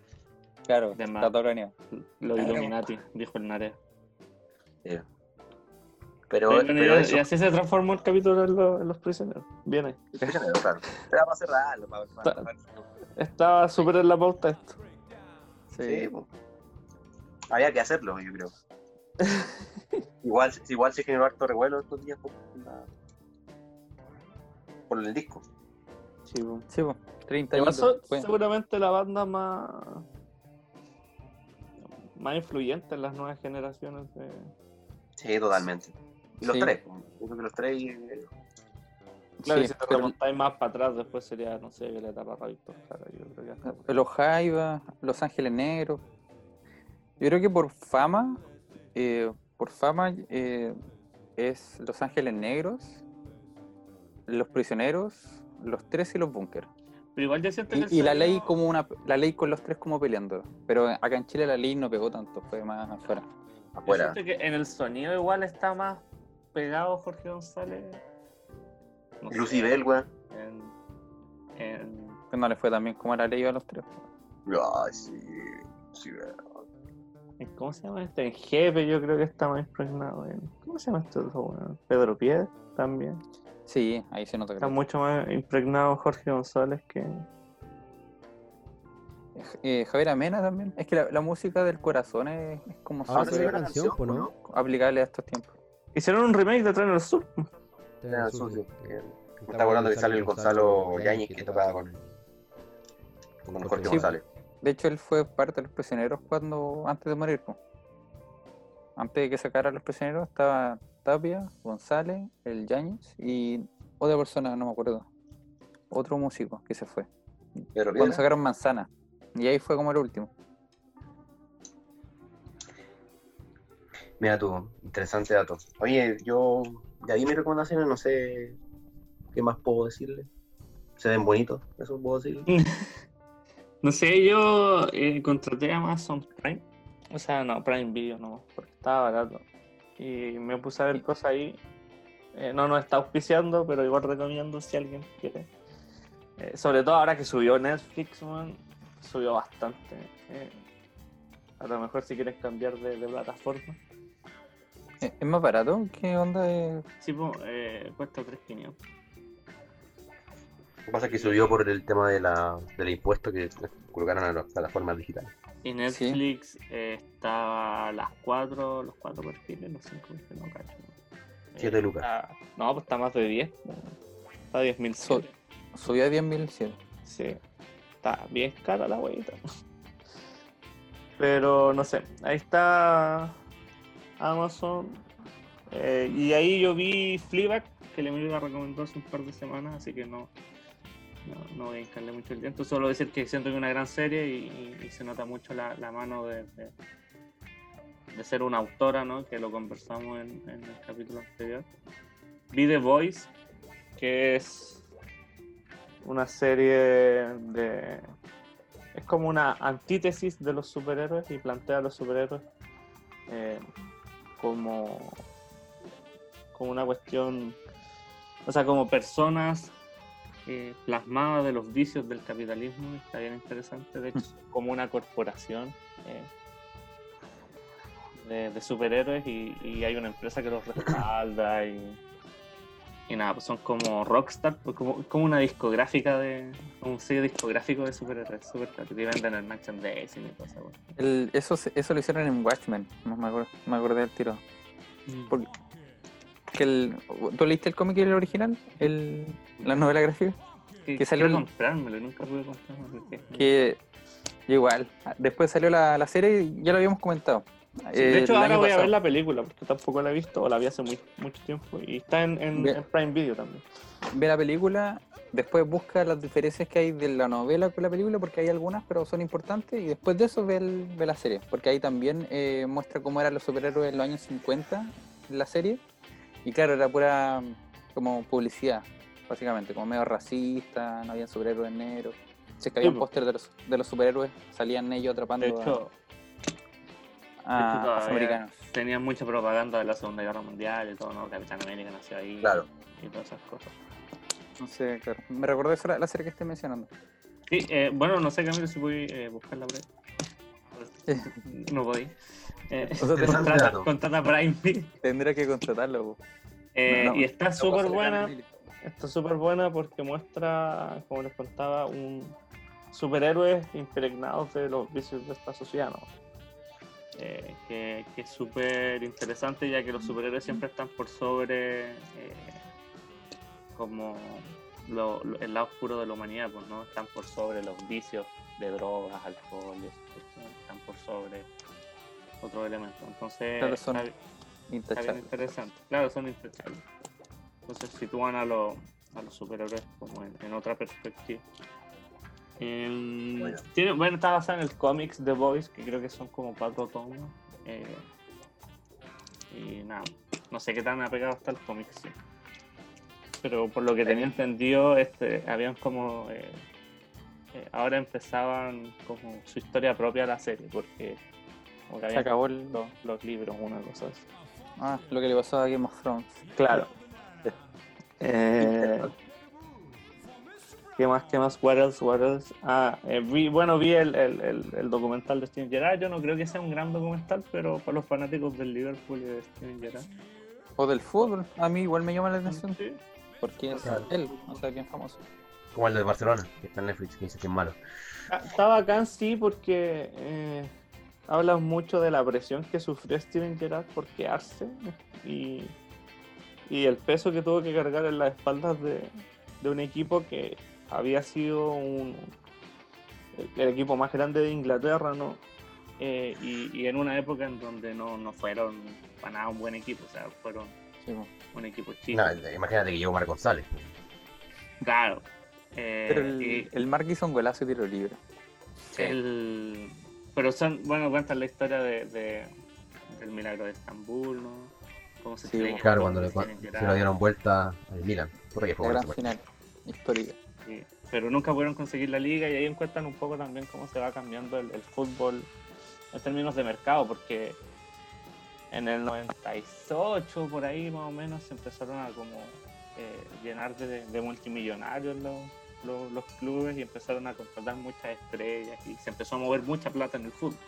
Claro, está todo planeado. Los Illuminati, dijo el Narea. Sí. Pero, Bueno, pero y, eso. y así se transformó el capítulo en, los- en los prisioneros. Bien ahí. Claro. Era para cerrarlo, para, para- para- Estaba súper en la pauta esto. Sí. Había que hacerlo, yo creo. igual, igual se generó harto revuelo estos días por, la- por el disco. Sí, po. Sí, pues, 30 Igual años. fue. seguramente la banda más más influyente en las nuevas generaciones de... Sí, totalmente. Y los Sí. tres, po. yo creo que los tres. Claro, Sí, y si te remontáis más para atrás, después sería, no sé, la etapa Víctor Jara, yo creo que hasta... Los Jaivas, Los Ángeles Negros. Yo creo que por fama, eh, por fama eh, es Los Ángeles Negros, Los Prisioneros, Los Tres y Los Bunkers. Pero igual yo siento que Y, y la ley como una, la ley con los tres como peleando. Pero acá en Chile la ley no pegó tanto, fue más afuera. Yo afuera. siento que en el sonido igual está más pegado Jorge González. no Lucibel, weón. En, en- Que no le fue tan bien como a la ley a los tres. Ay, sí. sí, ¿Cómo se llama este? En Jefe yo creo que está más impregnado. En, ¿Cómo se llama este otro weón? Pedro Pied también. Sí, ahí se nota que Está mucho más impregnado Jorge González que... Eh, Javier Amena también. Es que la, la música del corazón es, es como Ahora canción, canción, ¿no? aplicable a estos tiempos. Hicieron un remake de Tren al Sur. Está Era en su- sucio. que- Me está acordando que sale el Gonzalo Yáñez que tocaba con, con Jorge Sí. González. De hecho, él fue parte de los prisioneros cuando antes de morir. Antes de que sacaran los prisioneros estaba Tapia, González, el Yáñez y otra persona, no me acuerdo. Otro músico que se fue. Pero Cuando Piedra, sacaron Manzana. Y ahí fue como el último. Mira tú, interesante dato. Oye, yo ya di mis recomendaciones, no sé qué más puedo decirle. Se ven bonitos, eso puedo decirle. No sé, yo eh, contraté a Amazon Prime. O sea, no, Prime Video no, porque estaba barato. Y me puse a ver cosas ahí. Eh, no nos está auspiciando, pero igual recomiendo si alguien quiere. Eh, sobre todo ahora que subió Netflix, man, subió bastante. Eh, a lo mejor si quieres cambiar de, de plataforma. ¿Es es más barato? ¿Qué onda? de- Sí, pues, eh, cuesta 3.500. Lo que pasa es que subió por el tema de la, del impuesto que colocaron a las plataformas digitales. Y Netflix eh, está a las 4, los 4 perfiles, los 5 perfiles, no cacho. Siete lucas. está- no, pues está más de 10. pues. Está a 10.000 So- soles. Subió a 10.000 Sí, está bien cara la huevita. Pero no sé, ahí está Amazon. Eh, y ahí yo vi Fleabag, que le me la recomendó hace un par de semanas, así que no, no, voy a hincarle mucho el tiempo. Solo decir que siento que es una gran serie y, se nota mucho la, la mano de, de, ser una autora, ¿no? Que lo conversamos en, en el capítulo anterior. Vi The Voice, que es una serie de... Es como una antítesis de los superhéroes y plantea a los superhéroes eh, como, como una cuestión, o sea, como personas eh, plasmadas de los vicios del capitalismo, está bien interesante, de hecho, como una corporación eh, de, de superhéroes y, y hay una empresa que los respalda y, y nada, pues son como Rockstar, pues como, como una discográfica de. como un sello discográfico de superhéroes, super que te venden el merchandising y cosas, bueno. El, eso, eso lo hicieron en Watchmen. No me acuerdo, me acordé del tiro. Porque que el, ¿Tú leíste el cómic el original? El, la novela gráfica. que, que salió el- comprármelo, nunca pude comprármelo. porque- Que igual. Después salió la, la serie y ya lo habíamos comentado. De Eh, hecho, ahora voy a ver la película, porque tampoco la he visto, o la vi hace muy, mucho tiempo, y está en, en- Bien. en Prime Video también. Ve la película después busca las diferencias que hay de la novela con la película, porque hay algunas, pero son importantes, y después de eso ve, el- ve la serie, porque ahí también eh, muestra cómo eran los superhéroes en los años 50 en la serie, y claro, era pura como publicidad, básicamente, como medio racista, no había superhéroes negros. Si es que había Sí, un póster de los, de los superhéroes, salían ellos atrapando De hecho, a, de hecho, a todavía afroamericanos. tenían mucha propaganda de la Segunda Guerra Mundial y todo, ¿no? Capitán América nació ahí. Claro. Y todas esas cosas. Entonces, claro, me recordé esa la serie que estoy mencionando. Sí, eh, bueno, no sé, Camilo, si voy a buscarla por ahí. No voy. Eh, O sea, te- contrata, contrata Prime. Tendré que contratarlo. Eh, No, y está no súper buena. Está súper buena porque muestra, como les contaba, un superhéroes impregnados de los vicios de esta sociedad, ¿no? Eh, que, que es súper interesante ya que los superhéroes siempre están por sobre eh, como lo- lo- el lado oscuro de la humanidad, pues no están por sobre los vicios de drogas, alcohol, están por sobre otros elementos. Entonces, Claro, son está- Está bien Intachables. interesante. Claro, son intachables. Entonces sitúan a, los a los superhéroes como en, en otra perspectiva. Em, Bueno. tiene- bueno, está basada en el cómics The Boys, que creo que son como cuatro tomos. eh, y nada, no sé qué tan apegado está el cómic, sí. Pero por lo que tenía entendido, este, habían como. eh, eh, ahora empezaban como su historia propia la serie, porque como que Se acabó el. los, los libros, una cosa así. Ah, lo que le pasó a Game of Thrones. Claro. Eh, ¿Qué más? ¿Qué más? What else? What else? Ah, eh, vi- bueno, vi el, el, el, el documental de Steven Gerrard. Yo no creo que sea un gran documental, pero para los fanáticos del Liverpool y de Steven Gerrard. O del fútbol. A mí igual me llama la atención. Sí. Porque es Claro. él, o sea, bien famoso. Como el de Barcelona, que está en Netflix, que dice que es malo. Ah, Está bacán, sí, porque eh, habla mucho de la presión que sufrió Steven Gerrard por quedarse y, y el peso que tuvo que cargar en las espaldas de, de un equipo que había sido un, el, el equipo más grande de Inglaterra, ¿no? Eh, y, y en una época en donde no, no fueron para nada un buen equipo, o sea, fueron Sí, un equipo chico. No, imagínate que llegó Mar González. Claro. Eh, Pero el, y- el Mark hizo un golazo de tiro libre. El... Pero son, bueno, cuentan la historia de, de- del milagro de Estambul, ¿no? Cómo se Sí, Claro, cuando le, Steven cuando se lo dieron vuelta al Milan. Puta que fue gran final histórica. Pero nunca pudieron conseguir la liga y ahí encuentran un poco también cómo se va cambiando el, el fútbol en términos de mercado, porque en el 98 por ahí más o menos se empezaron a como eh, llenar de, de multimillonarios los, los, los clubes y empezaron a contratar muchas estrellas y se empezó a mover mucha plata en el fútbol.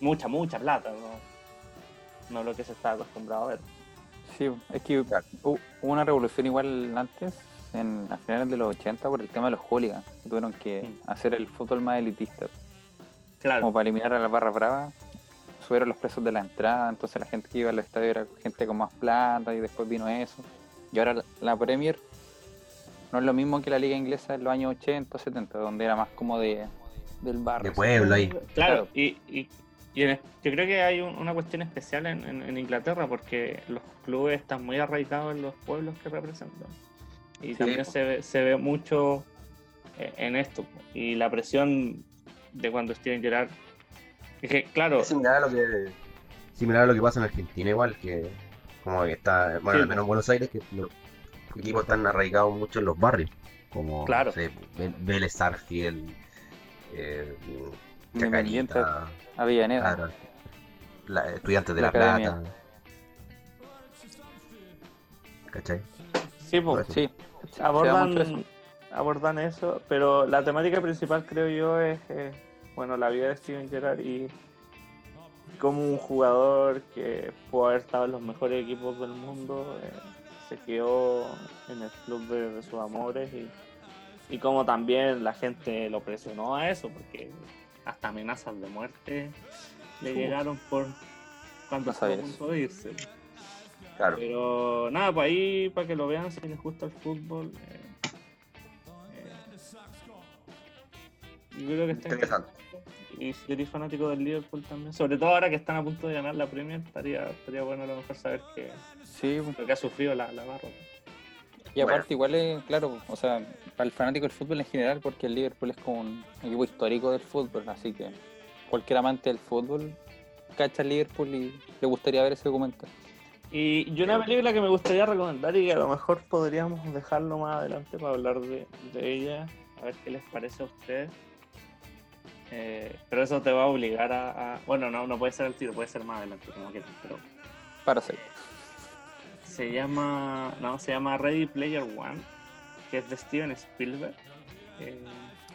Mucha, mucha plata, no, no lo que se estaba acostumbrado a ver. Sí, es que hubo una revolución igual antes, en, a finales de los 80, por el tema de los hooligans. que Tuvieron que hacer el fútbol más elitista. Claro, Como para eliminar a las barras bravas, subieron los precios de la entrada, entonces la gente que iba al estadio era gente con más plata y después vino eso. Y ahora la- la Premier no es lo mismo que la liga inglesa en los años 80 70, donde era más como de del barrio. De pueblo ahí. Claro, Claro. y, y- y en- yo creo que hay un- una cuestión especial en, en- en Inglaterra porque los clubes están muy arraigados en los pueblos que representan. Y también se ve, se ve mucho eh, en esto. Y la presión de cuando Steven Gerrard. Es que, claro, Es similar a lo que similar a lo que pasa en Argentina igual, que como que está, bueno, Sí, al menos en Buenos Aires, que los equipos están arraigados mucho en los barrios, como Claro. no sé, Vé- Vélez eh, Chacarita, Avellaneda. claro, la- Estudiantes de La La. Plata. ¿Cachai? sí, po, Eso. Sí, abordan, eso. abordan eso, pero la temática principal creo yo es, eh, bueno, la vida de Steven Gerrard y como un jugador que pudo haber estado en los mejores equipos del mundo, eh, se quedó en el club de, de sus amores y, y como también la gente lo presionó a eso, porque hasta amenazas de muerte le Uf. llegaron por cuando No a sabía punto de irse. Claro. Pero nada, pues ahí para que lo vean si les gusta el fútbol. eh, eh, yo creo que está Interesante. Y si eres fanático del Liverpool también, sobre todo ahora que están a punto de ganar la Premier, estaría, estaría bueno a lo mejor saber que, Sí, lo que ha sufrido la, la barra. Y aparte igual es, claro, o sea, para el fanático del fútbol en general, porque el Liverpool es como un equipo histórico del fútbol, así que cualquier amante del fútbol cacha el Liverpool y le gustaría ver ese documental. Y yo una película que me gustaría recomendar y que a lo mejor podríamos dejarlo más adelante para hablar de, de ella, a ver qué les parece a ustedes. Eh, pero eso te va a obligar a, a- Bueno, no, no puede ser al tiro, puede ser más adelante, como quieran. Pero Para ser. se llama. No, se llama Ready Player One, que es de Steven Spielberg. Eh,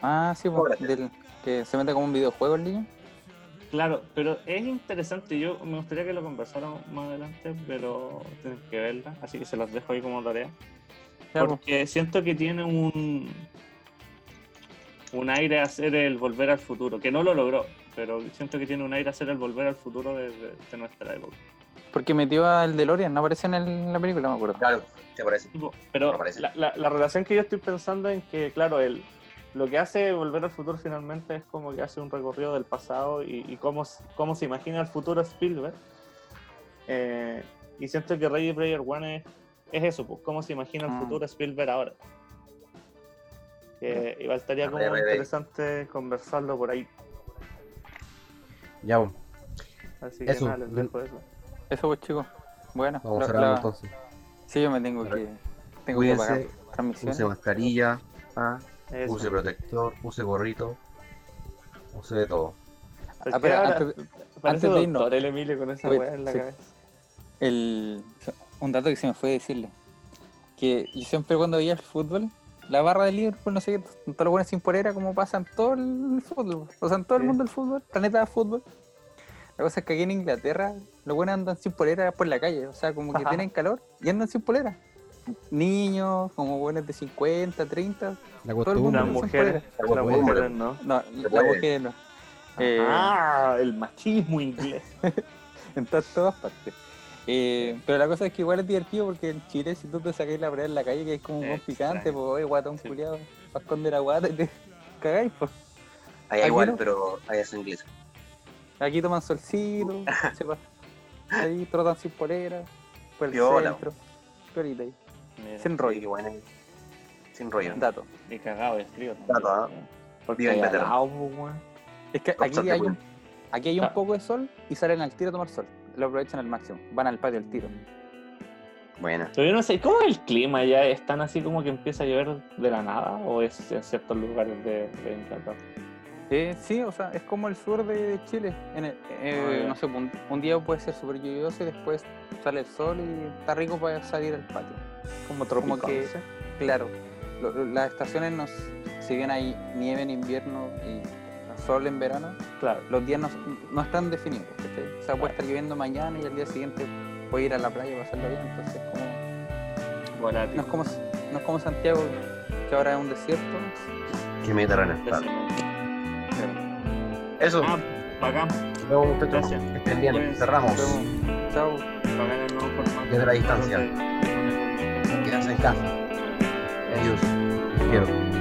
Ah, sí, pues, del, que se mete como un videojuego el niño. Claro, pero es interesante. Yo me gustaría que lo conversáramos más adelante, pero tienen que verla, así que se las dejo ahí como tarea. Ya, pues. Porque siento que tiene un un aire a hacer el volver al futuro, que no lo logró, pero siento que tiene un aire a hacer el volver al futuro de, de- de nuestra época. Porque metió al DeLorean, no aparece en, el- en la película, me acuerdo. Claro, te parece. Pero la relación que yo estoy pensando en que, claro, el, lo que hace Volver al Futuro finalmente es como que hace un recorrido del pasado y, y cómo, cómo se imagina el futuro Spielberg. Eh, y siento que Ready Player One es, es eso, pues, cómo se imagina el Mm. futuro Spielberg ahora. Que igual estaría como interesante conversarlo por ahí. Ya, pues, Así Eso, que nada, les dejo eso. Eso pues chicos. Bueno, vamos la- cerrando la- entonces. sí, yo me tengo que, tengo que pagar Cuídense, use mascarilla, ah, Eso. use protector, use gorrito, use de todo. ¿Por Ah, pero antes- de irnos- el Emilio con esa Oye, weá en la sí. cabeza? El, un dato que se me fue decirle. Que yo siempre cuando veía el fútbol, la barra del Liverpool, no sé qué, todos los buenos sin polera, como pasa en todo el fútbol. O sea, en todo el mundo del fútbol, planeta de fútbol. La cosa es que aquí en Inglaterra, los buenos andan sin polera por la calle. O sea, como que Ajá. tienen calor y andan sin polera. Niños, como buenos de 50, 30. La Las costumbre. sin mujeres, las Bueno. mujeres no. No, Se la puede. mujer no. Eh, Ah, el machismo inglés. en to- todas partes. Eh, pero la cosa es que igual es divertido porque en Chile, si tú te sacáis la polera en la calle, que es como un picante, pues, oye, guatón Sí. culiado, para esconder a guata y te cagáis, pues. Allá Aquí igual, no. pero allá es inglés. Aquí toman solcito, ahí trotan sin polera, por el Piola. centro. Piolita ahí, Mira, sin Sí, rollo, bueno, sin rollo. dato. Y cagado de frío. Dato, ¿ah? Porque Viva hay. Es que aquí hay, un, aquí hay un Ah. poco de sol y salen al tiro a tomar sol. Lo aprovechan al máximo, van al patio al tiro. Bueno, Pero yo no sé, ¿cómo es el clima allá? ¿Es tan así como que empieza a llover de la nada? ¿O es en ciertos lugares de, de Inglaterra? Eh, sí, o sea, es como el sur de, Chile. En el- eh, Ah, no sé, un, un día puede ser súper lluvioso y después sale el sol y está rico para salir al patio. Como Como tropical. que, claro, lo- lo- las estaciones, nos, si bien hay nieve en invierno y sol en verano, Claro. los días no, no están definidos. ¿cachai? O sea, puede estar lloviendo mañana y al día siguiente puede ir a la playa y pasarlo bien. Entonces, como, Volátil. no, es como, no es como Santiago, que ahora es un desierto. que mediterráneo. claro. Eso, Ah, nos vemos muchachos. Gracias. Que estén bien. Cuídense. Cerramos. Nos vemos. Chao. Bacán el nuevo formato. Desde la distancia. Quédense en casa. Adiós. Los quiero.